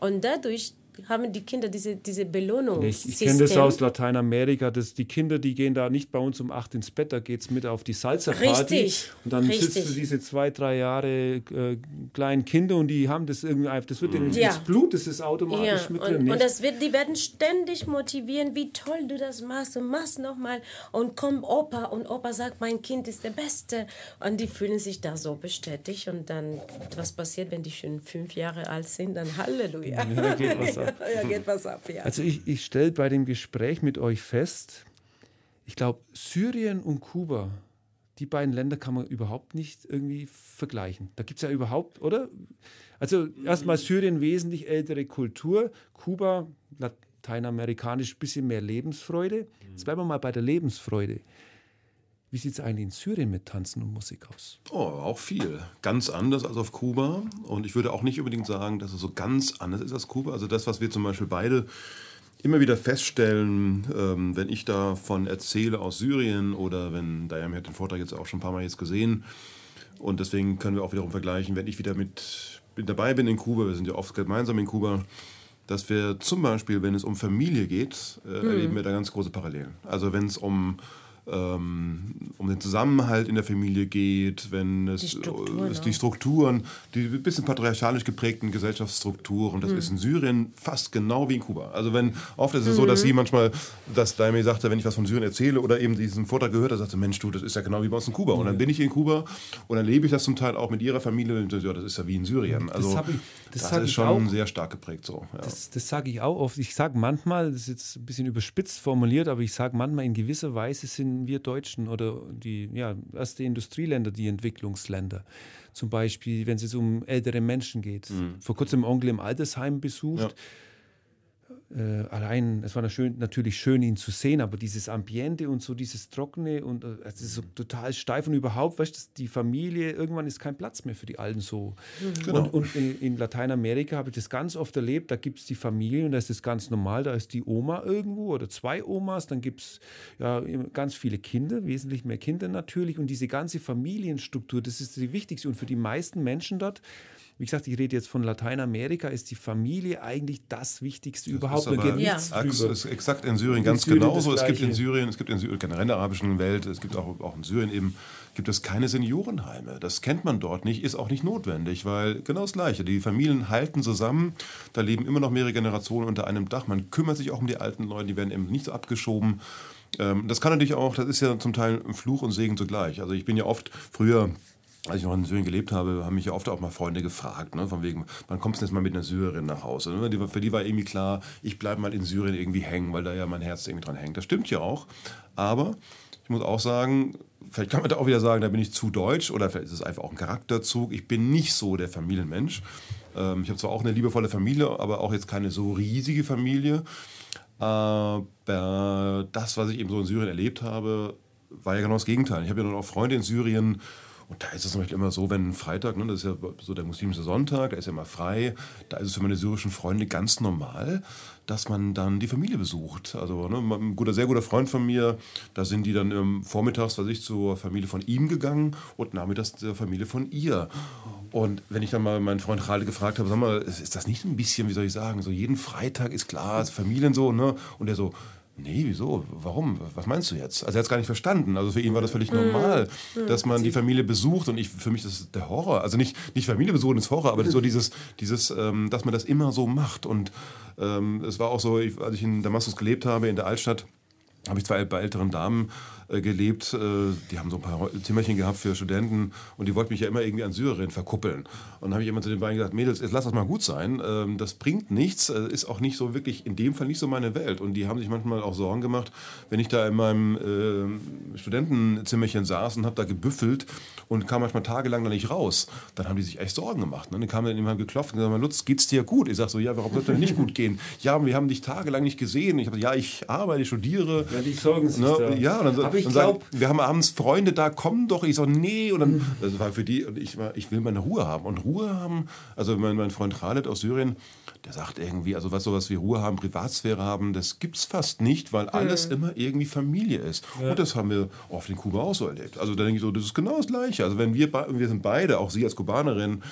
Und dadurch haben die Kinder diese, diese Belohnung. Ich, ich kenne das aus Lateinamerika, dass die Kinder, die gehen da nicht bei uns um acht ins Bett, da geht es mit auf die Salsa-Party. Richtig. Und dann richtig. sitzt du diese zwei, drei Jahre äh, kleinen Kinder und die haben das irgendwie, das wird denen Ja. ins Blut, das ist automatisch Ja, mit drin. und, das wird, die werden ständig motivieren, wie toll du das machst und machst nochmal und komm Opa und Opa sagt, mein Kind ist der Beste und die fühlen sich da so bestätigt und dann, was passiert, wenn die schon fünf Jahre alt sind, dann Halleluja. Ja, geht was ab. ja, geht was ab, ja. Also ich, ich stelle bei dem Gespräch mit euch fest, ich glaube, Syrien und Kuba, die beiden Länder kann man überhaupt nicht irgendwie vergleichen. Da gibt es ja überhaupt, oder? Also erstmal Syrien wesentlich ältere Kultur, Kuba lateinamerikanisch bisschen mehr Lebensfreude. Jetzt bleiben wir mal bei der Lebensfreude. Wie sieht es eigentlich in Syrien mit Tanzen und Musik aus? Oh, auch viel. Ganz anders als auf Kuba. Und ich würde auch nicht unbedingt sagen, dass es so ganz anders ist als Kuba. Also das, was wir zum Beispiel beide immer wieder feststellen, ähm, wenn ich davon erzähle aus Syrien oder wenn, Diane hat den Vortrag jetzt auch schon ein paar Mal jetzt gesehen. Und deswegen können wir auch wiederum vergleichen, wenn ich wieder mit, mit dabei bin in Kuba, wir sind ja oft gemeinsam in Kuba, dass wir zum Beispiel, wenn es um Familie geht, äh, erleben wir da ganz große Parallelen. Also wenn es um ähm, um den Zusammenhalt in der Familie geht, wenn es Die Strukturen äh, die. Strukturen, die ein bisschen patriarchalisch geprägten Gesellschaftsstrukturen, das ist in Syrien fast genau wie in Kuba. Also wenn oft ist es so, dass sie manchmal, dass Daimi sagte, wenn ich was von Syrien erzähle oder eben diesen Vortrag gehört hat, sagte, Mensch, du, das ist ja genau wie bei uns in Kuba. Und dann bin ich in Kuba und dann lebe ich das zum Teil auch mit ihrer Familie. Und ja, das ist ja wie in Syrien. Also hab ich- das das, ist schon auch. sehr stark geprägt so. Ja. Das, das sage ich auch oft. Ich sage manchmal, das ist jetzt ein bisschen überspitzt formuliert, aber ich sage manchmal, in gewisser Weise sind wir Deutschen oder die ja, erste Industrieländer die Entwicklungsländer. Zum Beispiel, wenn es um ältere Menschen geht. Vor kurzem Onkel im Altersheim besucht. Äh, allein, es war natürlich schön, ihn zu sehen, aber dieses Ambiente und so dieses Trockene und äh, es ist so total steif und überhaupt, weißt du, die Familie, irgendwann ist kein Platz mehr für die Alten so. Und, und in, in Lateinamerika habe ich das ganz oft erlebt, da gibt es die Familie und da ist das ganz normal, da ist die Oma irgendwo oder zwei Omas, dann gibt es ja, ganz viele Kinder, wesentlich mehr Kinder natürlich und diese ganze Familienstruktur, das ist die wichtigste und für die meisten Menschen dort, wie gesagt, ich rede jetzt von Lateinamerika, ist die Familie eigentlich das Wichtigste überhaupt. Das ist Da geht aber nichts exakt in Syrien ganz Syrien genauso. Es gibt in. Syrien, es gibt in Syrien, generell in der arabischen Welt, es gibt auch, auch in Syrien eben, gibt es keine Seniorenheime. Das kennt man dort nicht, ist auch nicht notwendig, weil genau das Gleiche. Die Familien halten zusammen, da leben immer noch mehrere Generationen unter einem Dach. Man kümmert sich auch um die alten Leute, die werden eben nicht so abgeschoben. Ähm, das kann natürlich auch, das ist ja zum Teil Fluch und Segen zugleich. Also ich bin ja oft früher als ich noch in Syrien gelebt habe, haben mich ja oft auch mal Freunde gefragt, ne, von wegen, wann kommst du jetzt mal mit einer Syrerin nach Hause? Ne? Für die war irgendwie klar, ich bleibe mal in Syrien irgendwie hängen, weil da ja mein Herz irgendwie dran hängt. Das stimmt ja auch, aber ich muss auch sagen, vielleicht kann man da auch wieder sagen, da bin ich zu deutsch oder vielleicht ist es einfach auch ein Charakterzug. Ich bin nicht so der Familienmensch. Ähm, ich habe zwar auch eine liebevolle Familie, aber auch jetzt keine so riesige Familie. Aber das, was ich eben so in Syrien erlebt habe, war ja genau das Gegenteil. Ich habe ja dann auch Freunde in Syrien und da ist es zum Beispiel immer so, wenn Freitag, ne, das ist ja so der muslimische Sonntag, da ist ja immer frei, da ist es für meine syrischen Freunde ganz normal, dass man dann die Familie besucht. Also ne, ein guter, sehr guter Freund von mir, da sind die dann ähm, vormittags, ich, zur Familie von ihm gegangen und nachmittags zur Familie von ihr. Und wenn ich dann mal meinen Freund Khaled gefragt habe, sag mal, ist das nicht ein bisschen, wie soll ich sagen, so jeden Freitag ist klar, Familien so, ne? Und er so, Nee, wieso? Warum? Was meinst du jetzt? Also er hat es gar nicht verstanden. Also für ihn war das völlig normal, dass man die Familie besucht und ich für mich das ist der Horror. Also nicht nicht Familie besuchen ist Horror, aber so dieses dieses, ähm, dass man das immer so macht. Und ähm, es war auch so, ich, als ich in Damaskus gelebt habe in der Altstadt, habe ich zwei bei älteren Damen äh, gelebt. Äh, die haben so ein paar Zimmerchen gehabt für Studenten und die wollten mich ja immer irgendwie an Syrien verkuppeln. Und dann habe ich immer zu den beiden gesagt, Mädels, jetzt lass das mal gut sein. Ähm, das bringt nichts, äh, ist auch nicht so wirklich, in dem Fall nicht so meine Welt. Und die haben sich manchmal auch Sorgen gemacht, wenn ich da in meinem äh, Studentenzimmerchen saß und habe da gebüffelt und kam manchmal tagelang da nicht raus, dann haben die sich echt Sorgen gemacht. Ne? Dann kamen dann immer geklopft und gesagt, Lutz, geht's dir gut? Ich sage so, ja, warum soll es denn nicht gut gehen? Ja, wir haben dich tagelang nicht gesehen. Ich habe ja, ich arbeite, ich studiere Ja, die sorgen sich ne? da. Ja, dann, Aber ich glaube, wir haben abends Freunde da, kommen doch. Ich sage, nee. Und dann, mhm. das war für die, und ich, ich will meine Ruhe haben. Und Ruhe haben, also mein, mein Freund Khaled aus Syrien, der sagt irgendwie, also was sowas wie Ruhe haben, Privatsphäre haben, das gibt es fast nicht, weil alles mhm. immer irgendwie Familie ist. Ja. Und das haben wir oft in Kuba auch so erlebt. Also da denke ich so, das ist genau das Gleiche. Also wenn wir, wir sind beide, auch Sie als Kubanerin,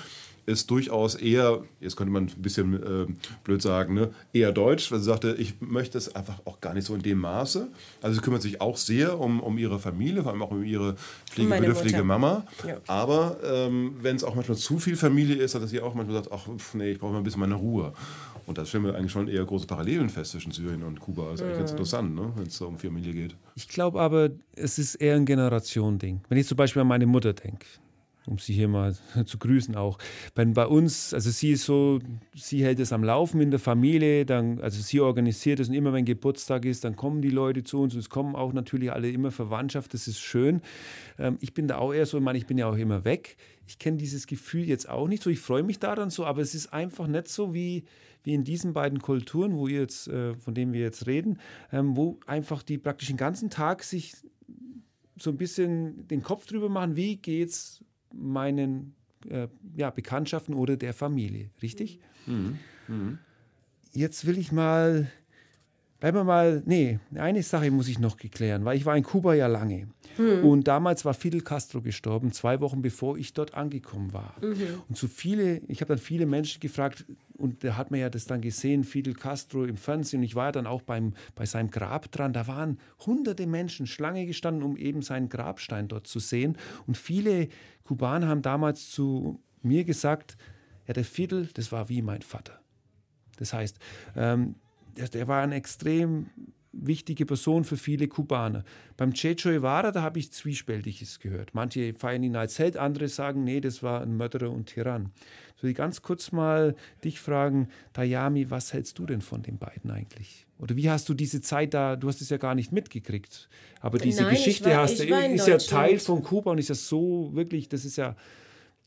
ist durchaus eher, jetzt könnte man ein bisschen äh, blöd sagen, ne, eher deutsch, weil sie sagte, ich möchte es einfach auch gar nicht so in dem Maße. Also sie kümmert sich auch sehr um, um ihre Familie, vor allem auch um ihre pflegebedürftige Mama. Ja. Aber ähm, wenn es auch manchmal zu viel Familie ist, hat sie auch manchmal gesagt, ach nee, ich brauche mal ein bisschen meine Ruhe. Und da stellen wir eigentlich schon eher große Parallelen fest zwischen Syrien und Kuba. Das ist eigentlich ganz mhm. interessant, ne? wenn es so um Familie geht. Ich glaube aber, es ist eher ein Generationending. Wenn ich zum Beispiel an meine Mutter denke, um sie hier mal zu grüßen auch. Wenn bei uns, also sie ist so, sie hält es am Laufen in der Familie, dann, also sie organisiert es und immer wenn Geburtstag ist, dann kommen die Leute zu uns und es kommen auch natürlich alle immer Verwandtschaft, das ist schön. Ähm, ich bin da auch eher so, ich meine, ich bin ja auch immer weg. Ich kenne dieses Gefühl jetzt auch nicht so, ich freue mich daran so, aber es ist einfach nicht so wie, wie in diesen beiden Kulturen, wo ihr jetzt, äh, von denen wir jetzt reden, ähm, wo einfach die praktisch den ganzen Tag sich so ein bisschen den Kopf drüber machen, wie geht's meinen äh, ja, Bekanntschaften oder der Familie, richtig? Mhm. Mhm. Jetzt will ich mal, bleiben wir mal, nee, eine Sache muss ich noch geklären, weil ich war in Kuba ja lange. Mhm. Und damals war Fidel Castro gestorben, zwei Wochen bevor ich dort angekommen war. Mhm. Und so viele, ich habe dann viele Menschen gefragt, und da hat man ja das dann gesehen, Fidel Castro im Fernsehen. Und ich war ja dann auch beim, bei seinem Grab dran. Da waren hunderte Menschen Schlange gestanden, um eben seinen Grabstein dort zu sehen. Und viele Kubaner haben damals zu mir gesagt, ja, der Fidel, das war wie mein Vater. Das heißt, ähm, der, der war ein extrem wichtige Person für viele Kubaner. Beim Che Guevara, da habe ich Zwiespältiges gehört. Manche feiern ihn als Held, andere sagen, nee, das war ein Mörderer und Tyrann. So ich ganz kurz mal dich fragen, Dayami, was hältst du denn von den beiden eigentlich? Oder wie hast du diese Zeit da, du hast es ja gar nicht mitgekriegt, aber diese Nein, Geschichte war, hast du, ist ja Teil von Kuba und ist ja so wirklich, das ist ja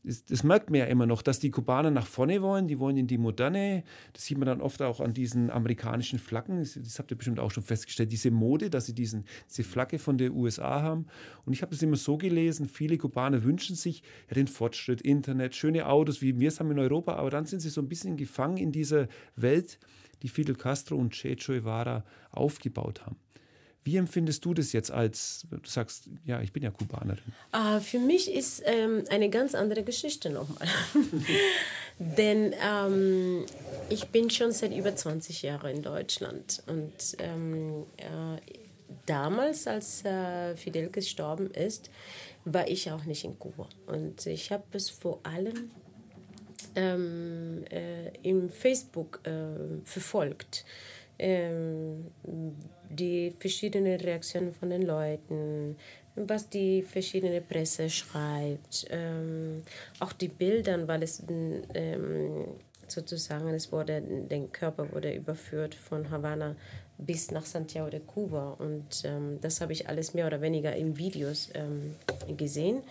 das, das, merkt man ja immer noch, dass die Kubaner nach vorne wollen, die wollen in die Moderne. Das sieht man dann oft auch an diesen amerikanischen Flaggen. Das, das habt ihr bestimmt auch schon festgestellt, diese Mode, dass sie diesen, diese Flagge von der USA haben. Und ich habe das immer so gelesen, viele Kubaner wünschen sich ja den Fortschritt, Internet, schöne Autos, wie wir es haben in Europa, aber dann sind sie so ein bisschen gefangen in dieser Welt, die Fidel Castro und Che Guevara aufgebaut haben. Wie empfindest du das jetzt als, du sagst, ja, ich bin ja Kubanerin? Uh, für mich ist ähm, eine ganz andere Geschichte nochmal. Denn ähm, ich bin schon seit über 20 Jahren in Deutschland. Und ähm, äh, damals, als äh, Fidel gestorben ist, war ich auch nicht in Kuba. Und ich habe es vor allem ähm, äh, im Facebook äh, verfolgt ähm, die verschiedenen Reaktionen von den Leuten, was die verschiedene Presse schreibt, ähm, auch die Bilder, weil es ähm, sozusagen, es wurde, der Körper wurde überführt von Havanna bis nach Santiago de Cuba. Und ähm, das habe ich alles mehr oder weniger in Videos ähm, gesehen.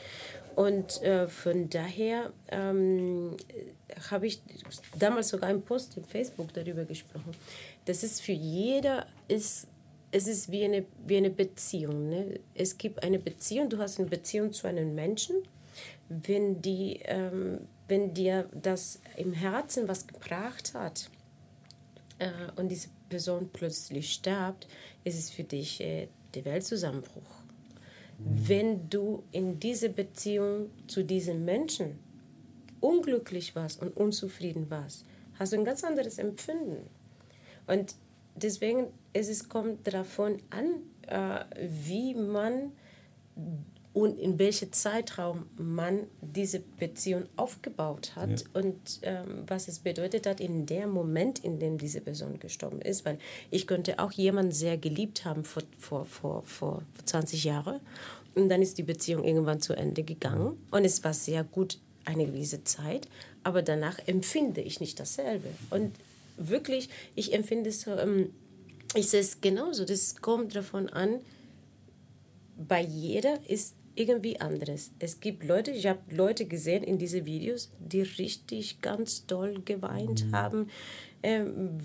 Und äh, von daher ähm, habe ich damals sogar einen Post in Facebook darüber gesprochen. Das ist für jeder, ist, es ist wie eine, wie eine Beziehung. Ne? Es gibt eine Beziehung, du hast eine Beziehung zu einem Menschen. Wenn, die, ähm, wenn dir das im Herzen was gebracht hat äh, und diese Person plötzlich stirbt, ist es für dich äh, der Weltzusammenbruch wenn du in dieser Beziehung zu diesem Menschen unglücklich warst und unzufrieden warst, hast du ein ganz anderes Empfinden. Und deswegen ist es kommt davon an, äh, wie man und in welchem Zeitraum man diese Beziehung aufgebaut hat ja. und ähm, was es bedeutet hat in dem Moment, in dem diese Person gestorben ist. Weil ich könnte auch jemanden sehr geliebt haben vor, vor, vor, vor 20 Jahren und dann ist die Beziehung irgendwann zu Ende gegangen und es war sehr gut eine gewisse Zeit, aber danach empfinde ich nicht dasselbe. Und wirklich, ich empfinde es, ähm, ich sehe es genauso, das kommt davon an, bei jeder ist irgendwie anderes. Es gibt Leute, ich habe Leute gesehen in diese Videos, die richtig ganz doll geweint mhm. haben,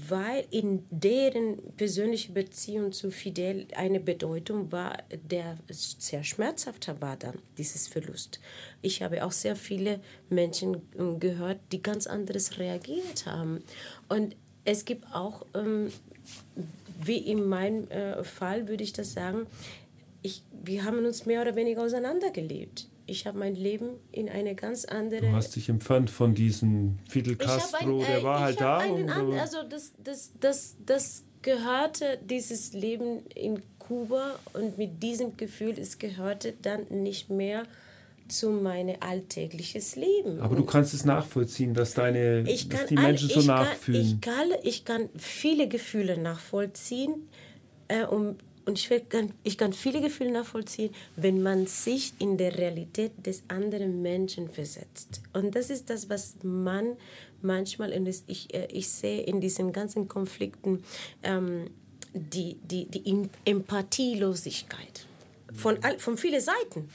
weil in deren persönliche Beziehung zu Fidel eine Bedeutung war, der sehr schmerzhafter war dann, dieses Verlust. Ich habe auch sehr viele Menschen ähm, gehört, die ganz anderes reagiert haben. Und es gibt auch, ähm, wie in meinem äh, Fall würde ich das sagen, ich, wir haben uns mehr oder weniger auseinandergelebt. Ich habe mein Leben in eine ganz andere. Du hast dich entfernt von diesem Fidel Castro, ein, äh, der war halt da. Einen, also das, das, das, das gehörte dieses Leben in Kuba und mit diesem Gefühl, es gehörte dann nicht mehr zu meinem alltägliches Leben. Aber du kannst es nachvollziehen, dass deine dass die Menschen so nachfühlen. Kann, ich, kann, ich kann viele Gefühle nachvollziehen. Äh, um, und ich, kann, ich kann viele Gefühle nachvollziehen, wenn man sich in der Realität des anderen Menschen versetzt. Und das ist das, was man manchmal, und ich, äh, ich sehe in diesen ganzen Konflikten, ähm, die, die, die Empathielosigkeit von, von vielen Seiten.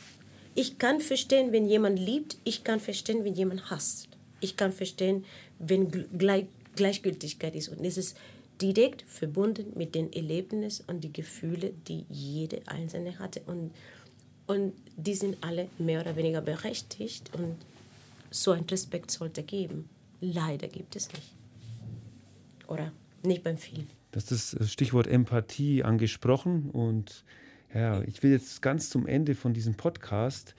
Ich kann verstehen, wenn jemand liebt, ich kann verstehen, wenn jemand hasst. Ich kann verstehen, wenn Gleich Gleichgültigkeit ist. Und es ist direkt verbunden mit den Erlebnissen und die Gefühle, die jede Einzelne hatte. Und, und die sind alle mehr oder weniger berechtigt und so ein Respekt sollte geben. Leider gibt es nicht. Oder nicht beim vielen. Das ist das Stichwort Empathie angesprochen und ja, ich will jetzt ganz zum Ende von diesem Podcast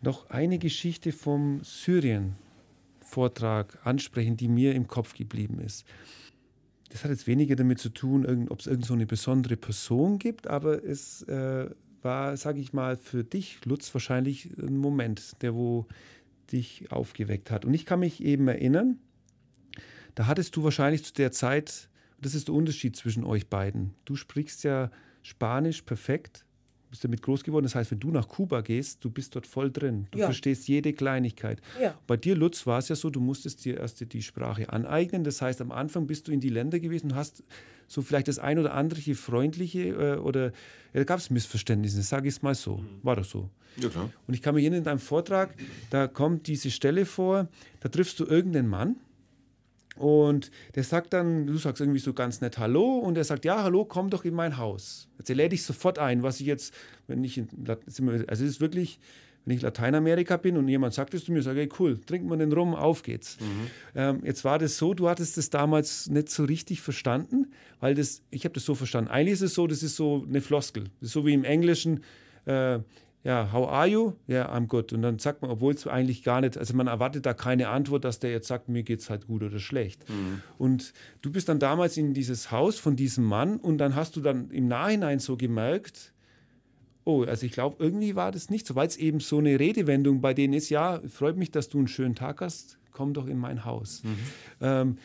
noch eine Geschichte vom Syrien-Vortrag ansprechen, die mir im Kopf geblieben ist das hat jetzt weniger damit zu tun, ob es irgend so eine besondere Person gibt, aber es äh, war, sage ich mal, für dich, Lutz, wahrscheinlich ein Moment, der wo dich aufgeweckt hat. Und ich kann mich eben erinnern, da hattest du wahrscheinlich zu der Zeit, das ist der Unterschied zwischen euch beiden. Du sprichst ja Spanisch perfekt bist damit groß geworden. Das heißt, wenn du nach Kuba gehst, du bist dort voll drin. Du ja. verstehst jede Kleinigkeit. Ja. Bei dir, Lutz, war es ja so, du musstest dir erst die Sprache aneignen. Das heißt, am Anfang bist du in die Länder gewesen und hast so vielleicht das ein oder andere freundliche äh, oder ja, da gab es Missverständnisse, sage ich es mal so. Mhm. War doch so. Ja, klar. Und ich kann mich erinnern, in deinem Vortrag, da kommt diese Stelle vor, da triffst du irgendeinen Mann und der sagt dann, du sagst irgendwie so ganz nett Hallo und er sagt, ja, hallo, komm doch in mein Haus. Jetzt lädt ich sofort ein, was ich jetzt, wenn ich, in, also es ist wirklich, wenn ich Lateinamerika bin und jemand sagt es zu mir, sage ich, hey, cool, trinken wir den rum, auf geht's. Mhm. Ähm, jetzt war das so, du hattest das damals nicht so richtig verstanden, weil das, ich habe das so verstanden. Eigentlich ist es so, das ist so eine Floskel. Das ist so wie im Englischen, äh, ja, how are you? Ja, yeah, I'm good. Und dann sagt man, obwohl es eigentlich gar nicht, also man erwartet da keine Antwort, dass der jetzt sagt, mir geht es halt gut oder schlecht. Mhm. Und du bist dann damals in dieses Haus von diesem Mann und dann hast du dann im Nachhinein so gemerkt, oh, also ich glaube, irgendwie war das nicht so, weil es eben so eine Redewendung bei denen ist, ja, freut mich, dass du einen schönen Tag hast, komm doch in mein Haus. Mhm. Ähm,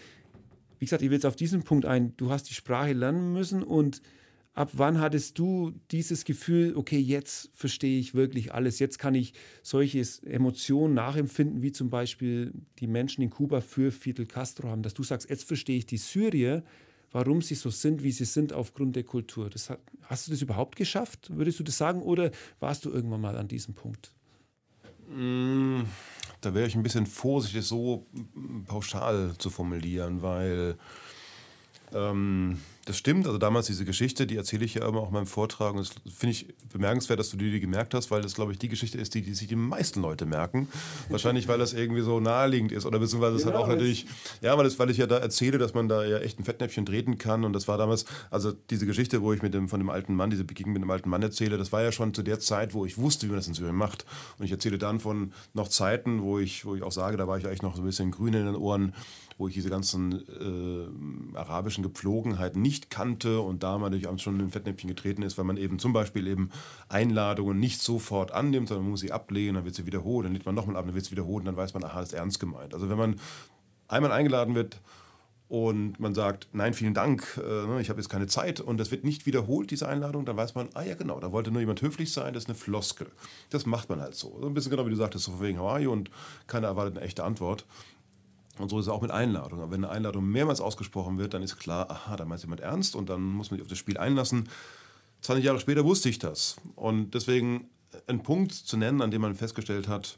wie gesagt, ich will jetzt auf diesen Punkt ein, du hast die Sprache lernen müssen und ab wann hattest du dieses Gefühl, okay, jetzt verstehe ich wirklich alles, jetzt kann ich solche Emotionen nachempfinden, wie zum Beispiel die Menschen in Kuba für Fidel Castro haben, dass du sagst, jetzt verstehe ich die Syrier, warum sie so sind, wie sie sind aufgrund der Kultur. Hat, hast du das überhaupt geschafft, würdest du das sagen, oder warst du irgendwann mal an diesem Punkt? Mm, da wäre ich ein bisschen vorsichtig, so pauschal zu formulieren, weil ähm, das stimmt, also damals diese Geschichte, die erzähle ich ja immer auch in meinem Vortrag. Und das finde ich bemerkenswert, dass du die, die gemerkt hast, weil das, glaube ich, die Geschichte ist, die, die sich die meisten Leute merken. Wahrscheinlich, weil das irgendwie so naheliegend ist. Oder beziehungsweise es ja, hat auch natürlich, ja, weil, das, weil ich ja da erzähle, dass man da ja echt ein Fettnäpfchen treten kann. Und das war damals, also diese Geschichte, wo ich mit dem, von dem alten Mann, diese Begegnung mit dem alten Mann erzähle, das war ja schon zu der Zeit, wo ich wusste, wie man das in Syrien macht. Und ich erzähle dann von noch Zeiten, wo ich, wo ich auch sage, da war ich eigentlich noch so ein bisschen grün in den Ohren, wo ich diese ganzen äh, arabischen Gepflogenheiten nicht kannte und da man natürlich schon in ein Fettnäpfchen getreten ist, weil man eben zum Beispiel eben Einladungen nicht sofort annimmt, sondern man muss sie ablehnen, dann wird sie wiederholt, dann lädt man nochmal ab, dann wird sie wiederholt und dann weiß man, aha, das ist ernst gemeint. Also wenn man einmal eingeladen wird, und man sagt, nein, vielen Dank, äh, ich habe jetzt keine Zeit und das wird nicht wiederholt, diese Einladung, dann weiß man, ah ja genau, da wollte nur jemand höflich sein, das ist eine Floskel. Das macht man halt so. So ein bisschen genau wie du sagtest, so wegen Hawaii und keiner erwartet eine echte Antwort. Und so ist es auch mit Einladungen. Aber wenn eine Einladung mehrmals ausgesprochen wird, dann ist klar, aha, da meint jemand ernst und dann muss man sich auf das Spiel einlassen. 20 Jahre später wusste ich das. Und deswegen einen Punkt zu nennen, an dem man festgestellt hat,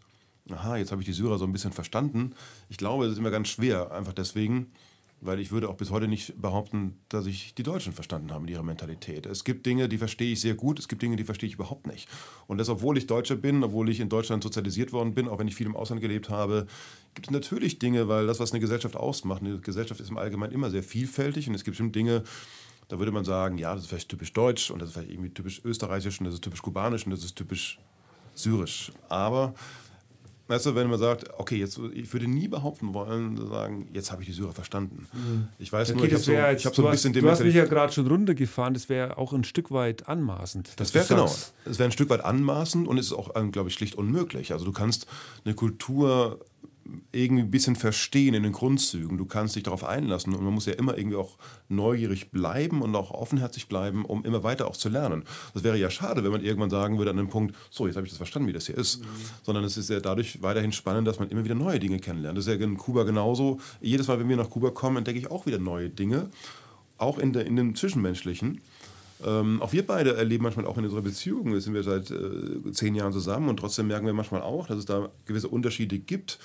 aha, jetzt habe ich die Syrer so ein bisschen verstanden. Ich glaube, das ist immer ganz schwer, einfach deswegen, weil ich würde auch bis heute nicht behaupten, dass ich die Deutschen verstanden habe mit ihrer Mentalität. Es gibt Dinge, die verstehe ich sehr gut, es gibt Dinge, die verstehe ich überhaupt nicht. Und das, obwohl ich Deutscher bin, obwohl ich in Deutschland sozialisiert worden bin, auch wenn ich viel im Ausland gelebt habe, gibt es natürlich Dinge, weil das, was eine Gesellschaft ausmacht, eine Gesellschaft ist im Allgemeinen immer sehr vielfältig und es gibt bestimmt Dinge, da würde man sagen, ja, das ist vielleicht typisch deutsch und das ist vielleicht irgendwie typisch österreichisch und das ist typisch kubanisch und das ist typisch syrisch. Aber Weißt du, wenn man sagt, okay, jetzt, ich würde nie behaupten wollen, sagen, jetzt habe ich die Syrer verstanden. Mhm. Ich weiß okay, nur, ich habe so, jetzt, hab so ein bisschen hast, Du hast mich ja gerade schon runtergefahren, das wäre auch ein Stück weit anmaßend. Das wäre genau. Es wäre ein Stück weit anmaßend und es ist auch, ähm, glaube ich, schlicht unmöglich. Also du kannst eine Kultur irgendwie ein bisschen verstehen in den Grundzügen. Du kannst dich darauf einlassen und man muss ja immer irgendwie auch neugierig bleiben und auch offenherzig bleiben, um immer weiter auch zu lernen. Das wäre ja schade, wenn man irgendwann sagen würde an einem Punkt, so, jetzt habe ich das verstanden, wie das hier ist. Mhm. Sondern es ist ja dadurch weiterhin spannend, dass man immer wieder neue Dinge kennenlernt. Das ist ja in Kuba genauso. Jedes Mal, wenn wir nach Kuba kommen, entdecke ich auch wieder neue Dinge, auch in, der, in den Zwischenmenschlichen. Ähm, auch wir beide erleben manchmal auch in unserer Beziehung, sind wir seit äh, zehn Jahren zusammen und trotzdem merken wir manchmal auch, dass es da gewisse Unterschiede gibt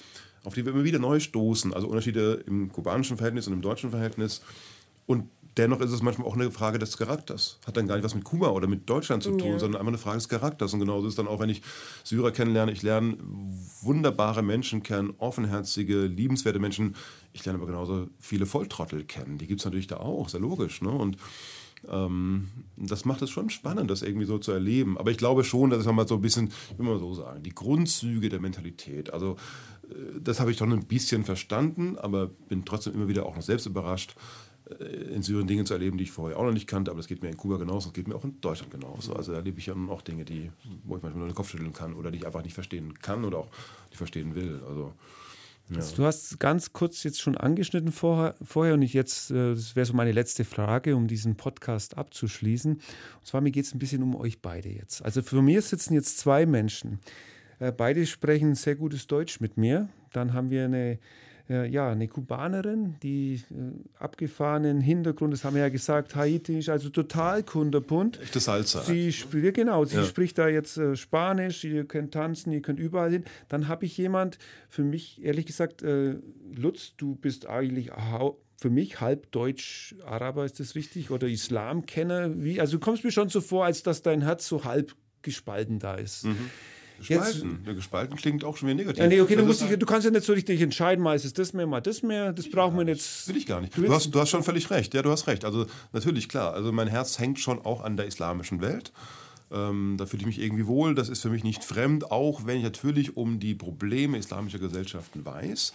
auf die wir immer wieder neu stoßen. Also Unterschiede im kubanischen Verhältnis und im deutschen Verhältnis. Und dennoch ist es manchmal auch eine Frage des Charakters. Hat dann gar nicht was mit Kuba oder mit Deutschland zu tun, ja. sondern einfach eine Frage des Charakters. Und genauso ist es dann auch, wenn ich Syrer kennenlerne. Ich lerne wunderbare Menschen kennen, offenherzige, liebenswerte Menschen. Ich lerne aber genauso viele Volltrottel kennen. Die gibt es natürlich da auch, sehr logisch. Ne? Und ähm, das macht es schon spannend, das irgendwie so zu erleben. Aber ich glaube schon, dass es mal so ein bisschen, will mal so sagen, die Grundzüge der Mentalität. Also äh, das habe ich doch ein bisschen verstanden, aber bin trotzdem immer wieder auch noch selbst überrascht, äh, in Syrien Dinge zu erleben, die ich vorher auch noch nicht kannte, aber das geht mir in Kuba genauso, das geht mir auch in Deutschland genauso. Also da erlebe ich ja auch Dinge, die, wo ich manchmal nur den Kopf schütteln kann oder die ich einfach nicht verstehen kann oder auch nicht verstehen will. Also ja. Also du hast ganz kurz jetzt schon angeschnitten vorher, vorher und ich jetzt, äh, das wäre so meine letzte Frage, um diesen Podcast abzuschließen. Und zwar, mir geht es ein bisschen um euch beide jetzt. Also für mich sitzen jetzt zwei Menschen. Äh, beide sprechen sehr gutes Deutsch mit mir. Dann haben wir eine äh, ja, eine Kubanerin, die äh, abgefahrenen Hintergrund, das haben wir ja gesagt, Haiti ist also total kunderbunt. Echte Salsa. Sie spricht, genau, sie ja. spricht da jetzt äh, Spanisch, ihr könnt tanzen, ihr könnt überall hin. Dann habe ich jemand, für mich ehrlich gesagt, äh, Lutz, du bist eigentlich für mich halb Deutsch-Araber, ist das richtig? Oder Islamkenner? Wie? Also du kommst mir schon so vor, als dass dein Herz so halb gespalten da ist. Mhm. Gespalten. Jetzt, gespalten klingt auch schon wieder negativ. Ja, nee, okay, du, musst dich, du kannst ja nicht so richtig entscheiden, mal ist es das mehr, mal das mehr. Das brauchen wir jetzt. Will ich gar nicht. Du hast, du hast schon völlig recht. Ja, du hast recht. Also natürlich, klar. Also mein Herz hängt schon auch an der islamischen Welt. Ähm, da fühle ich mich irgendwie wohl. Das ist für mich nicht fremd, auch wenn ich natürlich um die Probleme islamischer Gesellschaften weiß.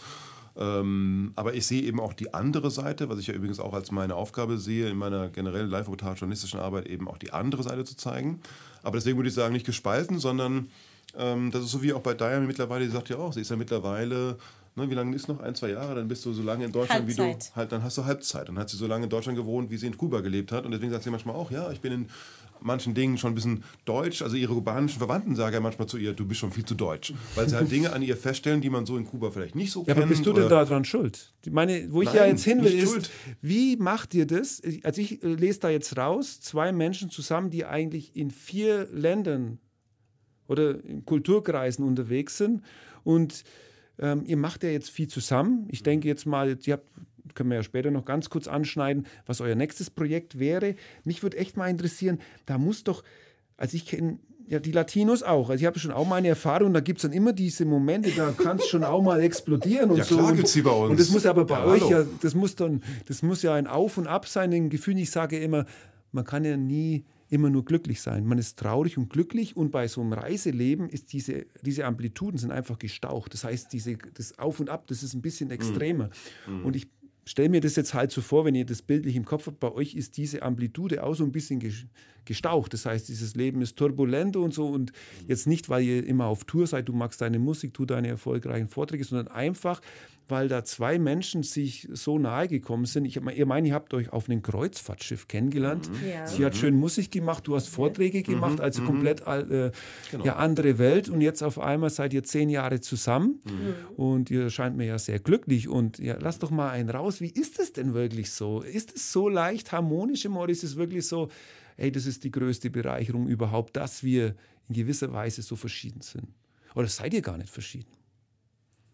Ähm, aber ich sehe eben auch die andere Seite, was ich ja übrigens auch als meine Aufgabe sehe, in meiner generellen live-journalistischen Arbeit eben auch die andere Seite zu zeigen. Aber deswegen würde ich sagen, nicht gespalten, sondern ähm, das ist so wie auch bei Diane mittlerweile, die sagt ja auch, sie ist ja mittlerweile, ne, wie lange ist noch? Ein, zwei Jahre, dann bist du so lange in Deutschland, Halbzeit. wie du, halt, dann hast du Halbzeit. Dann hat sie so lange in Deutschland gewohnt, wie sie in Kuba gelebt hat. Und deswegen sagt sie manchmal auch, ja, ich bin in manchen Dingen schon ein bisschen deutsch. Also ihre kubanischen Verwandten sagen ja manchmal zu ihr, du bist schon viel zu deutsch. Weil sie halt Dinge an ihr feststellen, die man so in Kuba vielleicht nicht so ja, kennt. Aber bist du denn daran schuld? Ich meine, wo ich Nein, ja jetzt hin will, ist, schuld. wie macht ihr das? Also ich äh, lese da jetzt raus, zwei Menschen zusammen, die eigentlich in vier Ländern oder in Kulturkreisen unterwegs sind. Und ähm, ihr macht ja jetzt viel zusammen. Ich denke jetzt mal, ihr habt können wir ja später noch ganz kurz anschneiden, was euer nächstes Projekt wäre. Mich würde echt mal interessieren, da muss doch, also ich kenne ja die Latinos auch, also ich habe schon auch meine Erfahrung, da gibt es dann immer diese Momente, da kann es schon auch mal explodieren und ja, so. Klar gibt's sie bei uns. Und das muss aber bei ja, euch hallo. ja, das muss dann, das muss ja ein Auf und Ab sein, ein Gefühl, ich sage immer, man kann ja nie immer nur glücklich sein. Man ist traurig und glücklich und bei so einem Reiseleben ist diese, diese Amplituden sind einfach gestaucht. Das heißt, diese, das Auf und Ab, das ist ein bisschen mhm. extremer. Mhm. Und ich stelle mir das jetzt halt so vor, wenn ihr das bildlich im Kopf habt, bei euch ist diese Amplitude auch so ein bisschen gestaucht. Das heißt, dieses Leben ist turbulent und so und jetzt nicht, weil ihr immer auf Tour seid, du magst deine Musik, du deine erfolgreichen Vorträge, sondern einfach, weil da zwei Menschen sich so nahe gekommen sind. Ich, ihr meint, ihr habt euch auf einem Kreuzfahrtschiff kennengelernt. Mhm. Ja. Sie hat schön Musik gemacht, du hast Vorträge mhm. gemacht, mhm. also mhm. komplett äh, genau. ja, andere Welt. Und jetzt auf einmal seid ihr zehn Jahre zusammen mhm. und ihr scheint mir ja sehr glücklich. Und ja, lass doch mal einen raus. Wie ist es denn wirklich so? Ist es so leicht harmonisch im oder ist es wirklich so, hey, das ist die größte Bereicherung überhaupt, dass wir in gewisser Weise so verschieden sind? Oder seid ihr gar nicht verschieden?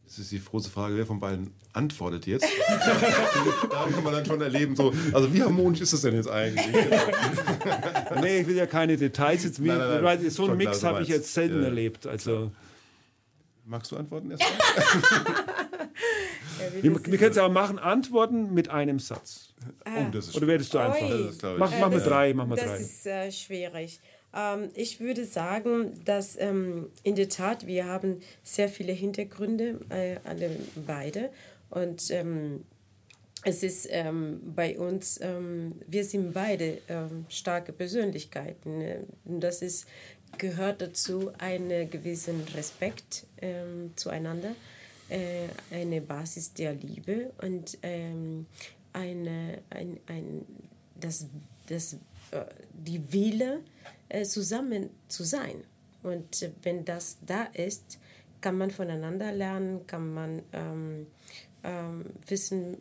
Das ist die große Frage, wer von beiden antwortet jetzt. da kann man dann schon erleben, so, also wie harmonisch ist das denn jetzt eigentlich? nee, ich will ja keine Details jetzt. Nein, nein, nein. So einen Mix habe ich jetzt selten ja. erlebt. Also. Magst du antworten erstmal? ja, wir, wir können es aber machen, antworten mit einem Satz. Ah. Oh, Oder werdest du einfach? Mach, mach mal drei, mach mal das drei. Das ist äh, schwierig. Ähm, ich würde sagen, dass ähm, in der Tat wir haben sehr viele Hintergründe, äh, alle beide. Und ähm, es ist ähm, bei uns, ähm, wir sind beide ähm, starke Persönlichkeiten. Ne? Das ist, gehört dazu einen gewissen Respekt zueinander, äh, eine Basis der Liebe und eine, ein, ein, das, das, äh, die Wille, zusammen zu sein. Und äh, wenn das da ist, kann man voneinander lernen, kann man ähm, ähm, wissen,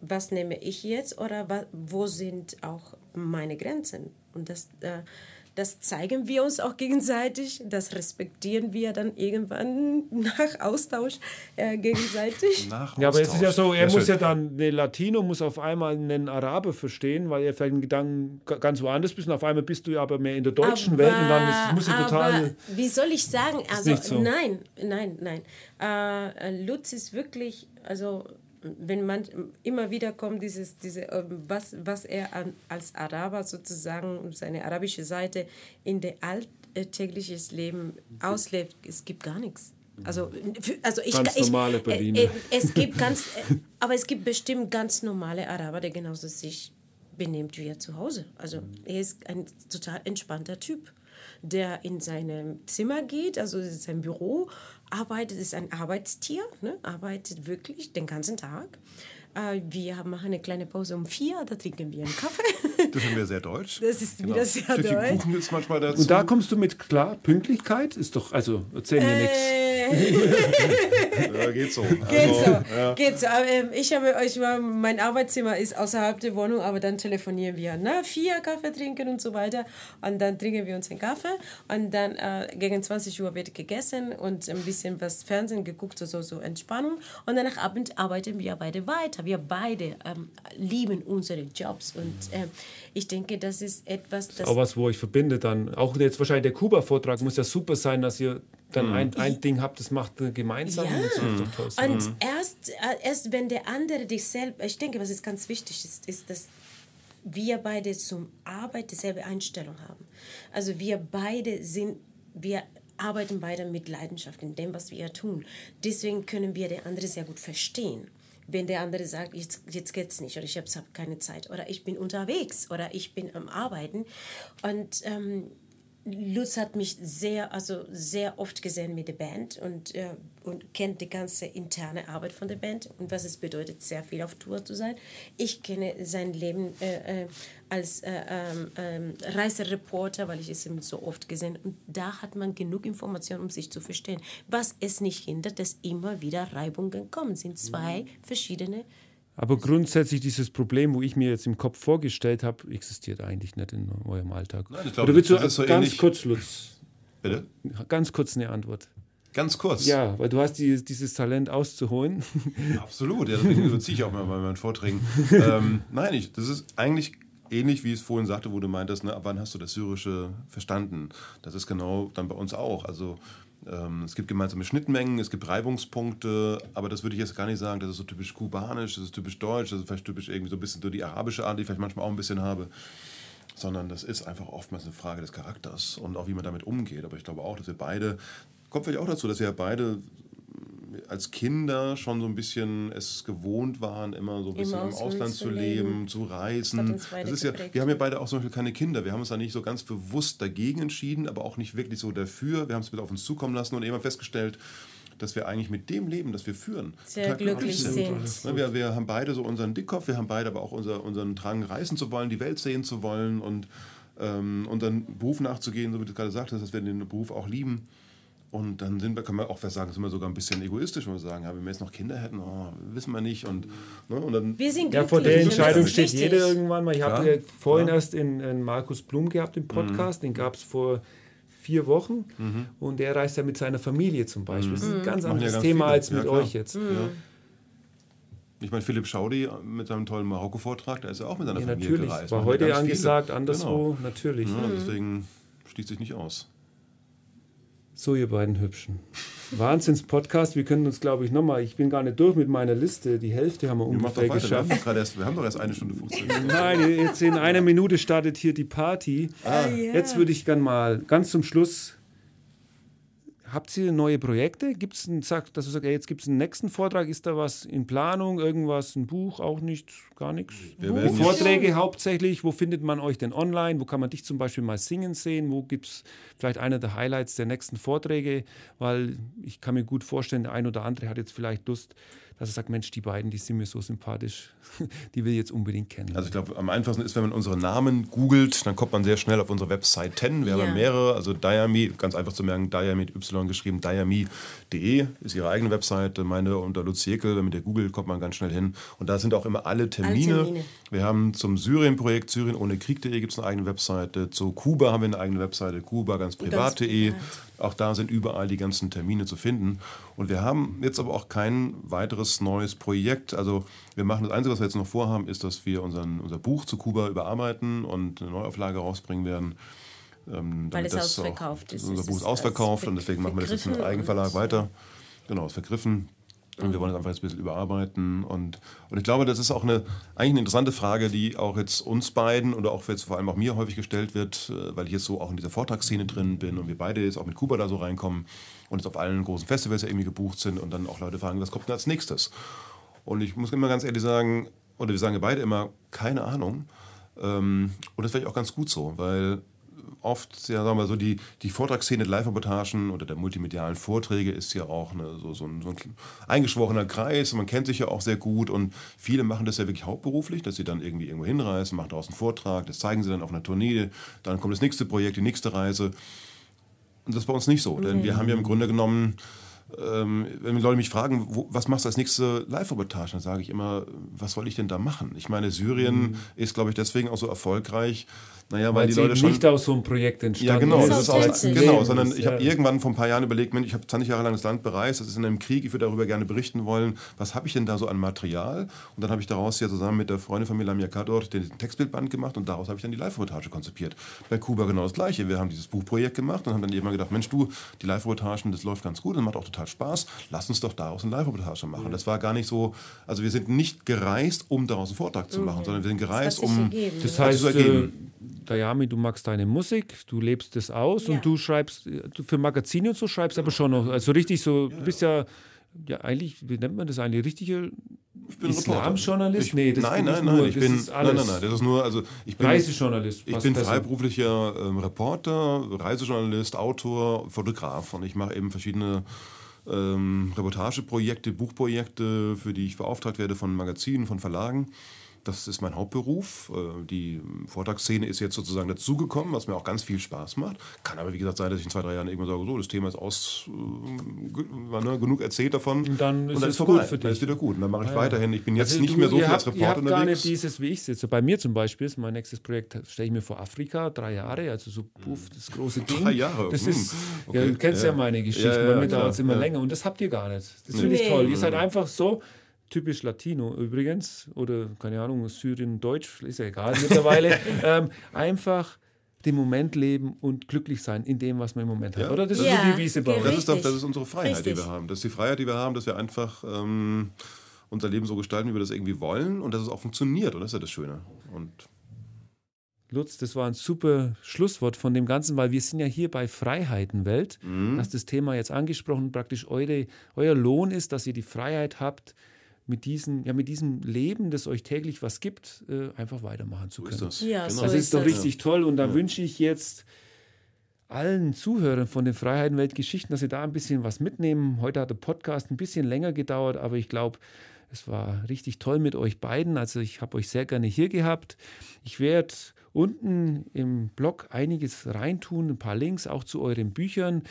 was nehme ich jetzt oder wo sind auch meine Grenzen. Und das, äh, das zeigen wir uns auch gegenseitig, das respektieren wir dann irgendwann nach Austausch äh, gegenseitig. Nach Austausch. Ja, aber es ist ja so, er muss ja dann, der Latino muss auf einmal einen Araber verstehen, weil er vielleicht einen Gedanken ganz woanders bist und auf einmal bist du ja aber mehr in der deutschen aber, Welt und dann ist, muss er total... Wie soll ich sagen, also so. nein, nein, nein. Äh, Lutz ist wirklich, also wenn man immer wieder kommt, dieses, diese, ähm, was, was er als Araber sozusagen, seine arabische Seite in der alltägliches Leben auslebt, es gibt gar nichts. Also, also ich, ganz normale Berliner. Äh, es gibt ganz, äh, aber es gibt bestimmt ganz normale Araber, der genauso sich benimmt wie er zu Hause. Also er ist ein total entspannter Typ der in sein Zimmer geht, also sein Büro, arbeitet, ist ein Arbeitstier, ne? arbeitet wirklich den ganzen Tag. Äh, wir machen eine kleine Pause um vier, da trinken wir einen Kaffee. Das sind wir sehr deutsch. Das ist genau. wieder sehr Stückchen deutsch. Kuchen ist manchmal dazu. Und da kommst du mit klar, Pünktlichkeit ist doch, also erzähl mir äh, nichts. ja, geht so. Geht also, so. Ja. Geht so. Aber, ähm, ich habe euch mal, mein Arbeitszimmer ist außerhalb der Wohnung, aber dann telefonieren wir. Ne? Vier Kaffee trinken und so weiter. Und dann trinken wir uns einen Kaffee. Und dann äh, gegen 20 Uhr wird gegessen und ein bisschen was Fernsehen geguckt, so, so Entspannung. Und dann nach Abend arbeiten wir beide weiter. Wir beide ähm, lieben unsere Jobs. Und äh, ich denke, das ist etwas, das. das auch was, wo ich verbinde dann. Auch jetzt wahrscheinlich der Kuba-Vortrag muss ja super sein, dass ihr dann mhm. ein, ein Ding habt, das macht gemeinsam. Ja. Und, und mhm. erst, äh, erst wenn der andere dich selbst, ich denke, was ist ganz wichtig ist, ist, dass wir beide zum Arbeit dieselbe Einstellung haben. Also wir beide sind, wir arbeiten beide mit Leidenschaft in dem, was wir tun. Deswegen können wir den anderen sehr gut verstehen. Wenn der andere sagt, jetzt, jetzt es nicht oder ich habe keine Zeit oder ich bin unterwegs oder ich bin am Arbeiten und ähm, Lutz hat mich sehr, also sehr oft gesehen mit der Band und, äh, und kennt die ganze interne Arbeit von der Band und was es bedeutet, sehr viel auf Tour zu sein. Ich kenne sein Leben äh, äh, als äh, ähm, ähm, Reisereporter, weil ich es ihm so oft gesehen und da hat man genug Informationen, um sich zu verstehen. Was es nicht hindert, dass immer wieder Reibungen kommen, sind zwei verschiedene aber grundsätzlich dieses Problem, wo ich mir jetzt im Kopf vorgestellt habe, existiert eigentlich nicht in eurem Alltag. Nein, ich glaube, Oder willst du so ganz ähnlich. kurz, Lutz? Bitte? Ganz kurz eine Antwort. Ganz kurz? Ja, weil du hast die, dieses Talent auszuholen. Absolut, ja, deswegen ziehe ich auch mal bei meinen Vorträgen. ähm, nein, ich, das ist eigentlich ähnlich, wie es vorhin sagte, wo du meintest, ne, ab wann hast du das Syrische verstanden? Das ist genau dann bei uns auch. Also es gibt gemeinsame Schnittmengen, es gibt Reibungspunkte, aber das würde ich jetzt gar nicht sagen, das ist so typisch kubanisch, das ist typisch deutsch, das ist vielleicht typisch irgendwie so ein bisschen so die arabische Art, die ich vielleicht manchmal auch ein bisschen habe, sondern das ist einfach oftmals eine Frage des Charakters und auch wie man damit umgeht. Aber ich glaube auch, dass wir beide, kommt vielleicht auch dazu, dass wir beide als Kinder schon so ein bisschen es gewohnt waren, immer so ein bisschen im Ausland zu leben, leben, zu reisen. Das ist ja, wir haben ja beide auch zum Beispiel keine Kinder. Wir haben uns da nicht so ganz bewusst dagegen entschieden, aber auch nicht wirklich so dafür. Wir haben es mit auf uns zukommen lassen und immer festgestellt, dass wir eigentlich mit dem Leben, das wir führen, sehr glücklich sind. sind. Wir, wir haben beide so unseren Dickkopf, wir haben beide aber auch unser, unseren Drang, reisen zu wollen, die Welt sehen zu wollen und, ähm, dann Beruf nachzugehen, so wie du gerade sagtest, dass wir den Beruf auch lieben. Und dann sind wir, kann man auch sagen, sind wir sogar ein bisschen egoistisch, wenn wir sagen, ja, wenn wir jetzt noch Kinder hätten, oh, wissen wir nicht. Und, ne, und dann wir sind ja, vor der Entscheidung steht jeder irgendwann mal. Ich habe ja vorhin ja. erst in, in, Markus Blum gehabt im Podcast, mhm. den gab es vor vier Wochen mhm. und er reist ja mit seiner Familie zum Beispiel. Das ist ein mhm. ganz anderes ja ganz Thema viele. als mit ja, euch jetzt. Mhm. Ich meine, Philipp Schaudi mit seinem tollen Marokko-Vortrag, der ist ja auch mit seiner ja, Familie natürlich. gereist. War heute angesagt, viele. anderswo, genau. natürlich. Ja, deswegen schließt sich nicht aus. So, ihr beiden Hübschen. Wahnsinns-Podcast. Wir können uns, glaube ich, nochmal, ich bin gar nicht durch mit meiner Liste. Die Hälfte haben wir ungefähr wir geschafft. Wir, erst, wir haben doch erst eine Stunde 15. Nein, jetzt in einer Minute startet hier die Party. Ah. Jetzt würde ich gerne mal ganz zum Schluss Habt ihr neue Projekte? Gibt es einen, sagt, dass du sagst, ey, jetzt gibt es einen nächsten Vortrag? Ist da was in Planung? Irgendwas, ein Buch? Auch nichts? Gar nichts? Vorträge hauptsächlich. Wo findet man euch denn online? Wo kann man dich zum Beispiel mal singen sehen? Wo gibt es vielleicht einer der Highlights der nächsten Vorträge? Weil ich kann mir gut vorstellen, der ein oder andere hat jetzt vielleicht Lust, dass er sagt, Mensch, die beiden, die sind mir so sympathisch, die will ich jetzt unbedingt kennen. Also ich glaube, am einfachsten ist, wenn man unsere Namen googelt, dann kommt man sehr schnell auf unsere Webseiten. Wir ja. haben mehrere, also Diami, ganz einfach zu merken, Diami mit Y geschrieben, diami.de ist ihre eigene Webseite, meine unter Lutz Jekel, mit der Google kommt man ganz schnell hin. Und da sind auch immer alle Termine. Alle Termine. Wir haben zum Syrien-Projekt, Syrien ohne Krieg.de gibt es eine eigene Webseite. Zu Kuba haben wir eine eigene Webseite, Kuba ganz privat.de. Auch da sind überall die ganzen Termine zu finden. Und wir haben jetzt aber auch kein weiteres neues Projekt. Also wir machen das Einzige, was wir jetzt noch vorhaben, ist, dass wir unseren, unser Buch zu Kuba überarbeiten und eine Neuauflage rausbringen werden. Ähm, Weil es ausverkauft ist. Unser Buch ist ausverkauft und deswegen machen wir das jetzt im Eigenverlag weiter. Genau, ist vergriffen. Und wir wollen das einfach jetzt ein bisschen überarbeiten. Und, und ich glaube, das ist auch eine, eigentlich eine interessante Frage, die auch jetzt uns beiden oder auch jetzt vor allem auch mir häufig gestellt wird, äh, weil ich jetzt so auch in dieser Vortragsszene drin bin und wir beide jetzt auch mit Kuba da so reinkommen und jetzt auf allen großen Festivals ja irgendwie gebucht sind und dann auch Leute fragen, was kommt denn als nächstes? Und ich muss immer ganz ehrlich sagen, oder wir sagen ja beide immer, keine Ahnung. Ähm, und das wäre auch ganz gut so, weil oft, ja, sagen wir so, die, die Vortragsszene, Live-Reportagen oder der multimedialen Vorträge ist ja auch eine, so, so, ein, so ein eingeschworener Kreis. Man kennt sich ja auch sehr gut und viele machen das ja wirklich hauptberuflich, dass sie dann irgendwie irgendwo hinreisen, machen daraus einen Vortrag, das zeigen sie dann auf einer Tournee, dann kommt das nächste Projekt, die nächste Reise. Und das ist bei uns nicht so, denn mhm. wir haben ja im Grunde genommen ähm, wenn Leute mich fragen, wo, was machst du als nächste Live-Reportage, dann sage ich immer, was soll ich denn da machen? Ich meine, Syrien mhm. ist, glaube ich, deswegen auch so erfolgreich, naja, weil, weil die Leute schon. nicht aus so einem Projekt entstanden Ja, genau. Das ist auch, genau sondern ich ja. habe irgendwann vor ein paar Jahren überlegt, Mensch, ich habe 20 Jahre lang das Land bereist, das ist in einem Krieg, ich würde darüber gerne berichten wollen, was habe ich denn da so an Material? Und dann habe ich daraus ja zusammen mit der Freundin von mir, Lamia Kador, den Textbildband gemacht und daraus habe ich dann die Live-Reportage konzipiert. Bei Kuba genau das Gleiche. Wir haben dieses Buchprojekt gemacht und haben dann irgendwann gedacht, Mensch, du, die Live-Reportagen, das läuft ganz gut und macht auch total Spaß. Lass uns doch daraus eine Live-Reportage machen. Das war gar nicht so, also wir sind nicht gereist, um daraus einen Vortrag zu machen, okay. sondern wir sind gereist, das um das heißt, zu ergeben. Äh, Dayami, du magst deine Musik, du lebst das aus ja. und du schreibst du für Magazine und so schreibst aber schon noch, also richtig so, du bist ja, ja eigentlich, wie nennt man das eigentlich, richtige Islamjournalist? Nee, das nein, nein, nein, nur, ich bin, nein, nein, nein, das ist nur, also ich bin Reisejournalist. Ich bin freiberuflicher ähm, Reporter, Reisejournalist, Autor, Fotograf und ich mache eben verschiedene ähm, Reportageprojekte, Buchprojekte, für die ich beauftragt werde von Magazinen, von Verlagen. Das ist mein Hauptberuf. Äh, die Vortragsszene ist jetzt sozusagen dazugekommen, was mir auch ganz viel Spaß macht. Kann aber, wie gesagt, sein, dass ich in zwei, drei Jahren irgendwann sage, so, das Thema ist aus, äh, ne, genug erzählt davon. Und dann ist, und dann es ist vorbei. für dich. Dann ist wieder gut. Und dann mache ich ja, weiterhin. Ich bin jetzt also nicht du, mehr so viel als Reporter unterwegs. gar nicht dieses, wie ich sitze. Bei mir zum Beispiel ist mein nächstes Projekt, stelle ich mir vor, Afrika, drei Jahre, also so puff, das große Ding. Drei Jahre? Das ist, hm. okay. ja, du kennst ja, ja meine Geschichte, ja, bei mir dauert es immer länger. Und das habt ihr gar nicht. Das finde ich toll. Ihr seid einfach so typisch Latino übrigens, oder keine Ahnung, Syrien, Deutsch, ist ja egal mittlerweile, ähm, einfach den Moment leben und glücklich sein in dem, was man im Moment hat. Oder das ist ja, so die Wiese bauen. Das ist, doch, das ist unsere Freiheit, richtig. die wir haben. Das ist die Freiheit, die wir haben, dass wir einfach ähm, unser Leben so gestalten, wie wir das irgendwie wollen und dass es auch funktioniert. Und das ist ja das Schöne. Und Lutz, das war ein super Schlusswort von dem Ganzen, weil wir sind ja hier bei Freiheitenwelt. Mhm. Hast das Thema jetzt angesprochen, praktisch eure, euer Lohn ist, dass ihr die Freiheit habt, mit, diesen, ja, mit diesem Leben, das euch täglich was gibt, äh, einfach weitermachen zu können. So ist das. Ja, genau. so das ist, ist doch richtig ja. toll und da ja. wünsche ich jetzt allen Zuhörern von den Freiheitenweltgeschichten, dass sie da ein bisschen was mitnehmen. Heute hat der Podcast ein bisschen länger gedauert, aber ich glaube, es war richtig toll mit euch beiden. Also ich habe euch sehr gerne hier gehabt. Ich werde unten im Blog einiges reintun, ein paar Links auch zu euren Büchern.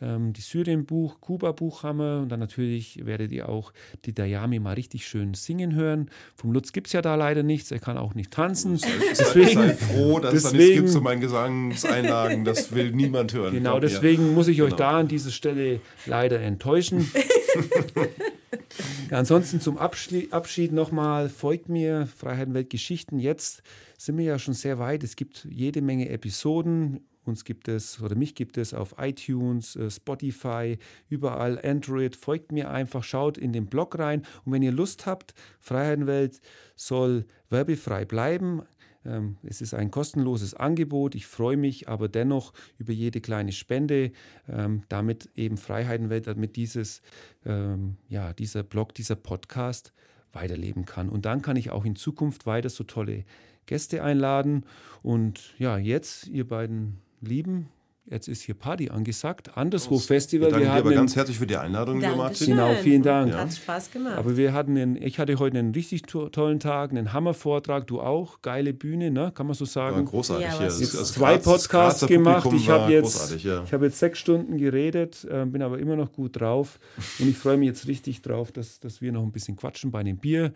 Ähm, die Syrien-Buch, Kuba-Buch haben wir und dann natürlich werdet ihr auch die Dayami mal richtig schön singen hören. Vom Lutz gibt es ja da leider nichts, er kann auch nicht tanzen. Sei, deswegen, sei froh, dass deswegen, es da nichts gibt zu meinen Gesangseinlagen, das will niemand hören. Genau, deswegen muss ich euch genau. da an dieser Stelle leider enttäuschen. ansonsten zum Abschied, Abschied nochmal, folgt mir, Freiheitenwelt Geschichten. Jetzt sind wir ja schon sehr weit. Es gibt jede Menge Episoden. Uns gibt es oder mich gibt es auf iTunes, äh, Spotify, überall Android. Folgt mir einfach, schaut in den Blog rein. Und wenn ihr Lust habt, Freiheitenwelt soll werbefrei bleiben. Ähm, es ist ein kostenloses Angebot. Ich freue mich aber dennoch über jede kleine Spende, ähm, damit eben Freiheitenwelt, damit dieses, ähm, ja, dieser Blog, dieser Podcast weiterleben kann. Und dann kann ich auch in Zukunft weiter so tolle Gäste einladen. Und ja, jetzt, ihr beiden Lieben, Jetzt ist hier Party angesagt. Anderswo Festival. Wir danken dir aber ganz herzlich für die Einladung, lieber Martin. Genau, vielen Dank. Ja. Hat Spaß gemacht. Aber wir hatten einen, ich hatte heute einen richtig to tollen Tag, einen Hammervortrag. Du auch, geile Bühne, ne? Kann man so sagen. Ja, großartig. Ja, jetzt zwei Podcasts gemacht. Ich habe jetzt, ja. hab jetzt sechs Stunden geredet, äh, bin aber immer noch gut drauf. Und ich freue mich jetzt richtig drauf, dass, dass wir noch ein bisschen quatschen bei einem Bier.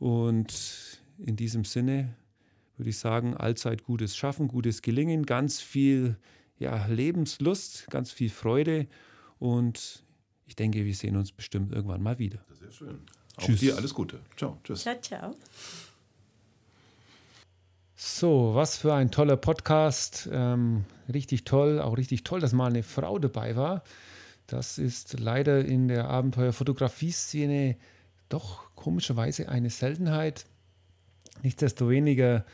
Mhm. Und in diesem Sinne würde ich sagen, allzeit gutes Schaffen, gutes Gelingen, ganz viel ja, Lebenslust, ganz viel Freude und ich denke, wir sehen uns bestimmt irgendwann mal wieder. Sehr schön. Tschüss. Auch dir alles Gute. Ciao. Tschüss. Ciao, ciao. So, was für ein toller Podcast. Ähm, richtig toll, auch richtig toll, dass mal eine Frau dabei war. Das ist leider in der Abenteuerfotografie-Szene doch komischerweise eine Seltenheit. Nichtsdestoweniger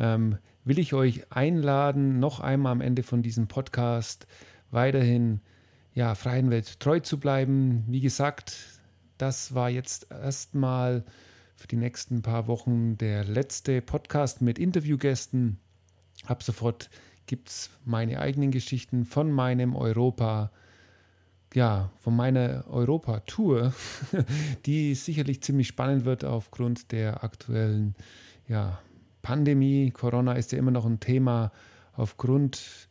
ähm, will ich euch einladen, noch einmal am Ende von diesem Podcast weiterhin ja, freien Welt treu zu bleiben. Wie gesagt, das war jetzt erstmal für die nächsten paar Wochen der letzte Podcast mit Interviewgästen. Ab sofort gibt es meine eigenen Geschichten von meinem Europa, ja, von meiner Europa-Tour, die sicherlich ziemlich spannend wird aufgrund der aktuellen ja, Pandemie, Corona ist ja immer noch ein Thema aufgrund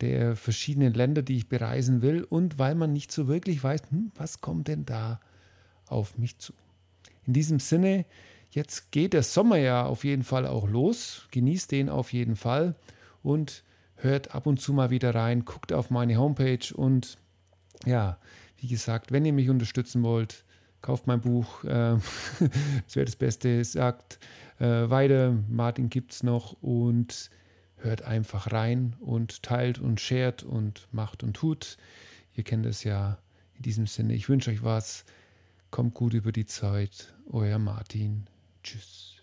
der verschiedenen Länder, die ich bereisen will. Und weil man nicht so wirklich weiß, hm, was kommt denn da auf mich zu. In diesem Sinne, jetzt geht der Sommer ja auf jeden Fall auch los, genießt den auf jeden Fall und hört ab und zu mal wieder rein, guckt auf meine Homepage und ja, wie gesagt, wenn ihr mich unterstützen wollt, kauft mein Buch, äh, das wäre das Beste, sagt äh, weiter, Martin es noch und hört einfach rein und teilt und shared und macht und tut. Ihr kennt es ja in diesem Sinne. Ich wünsche euch was. Kommt gut über die Zeit. Euer Martin. Tschüss.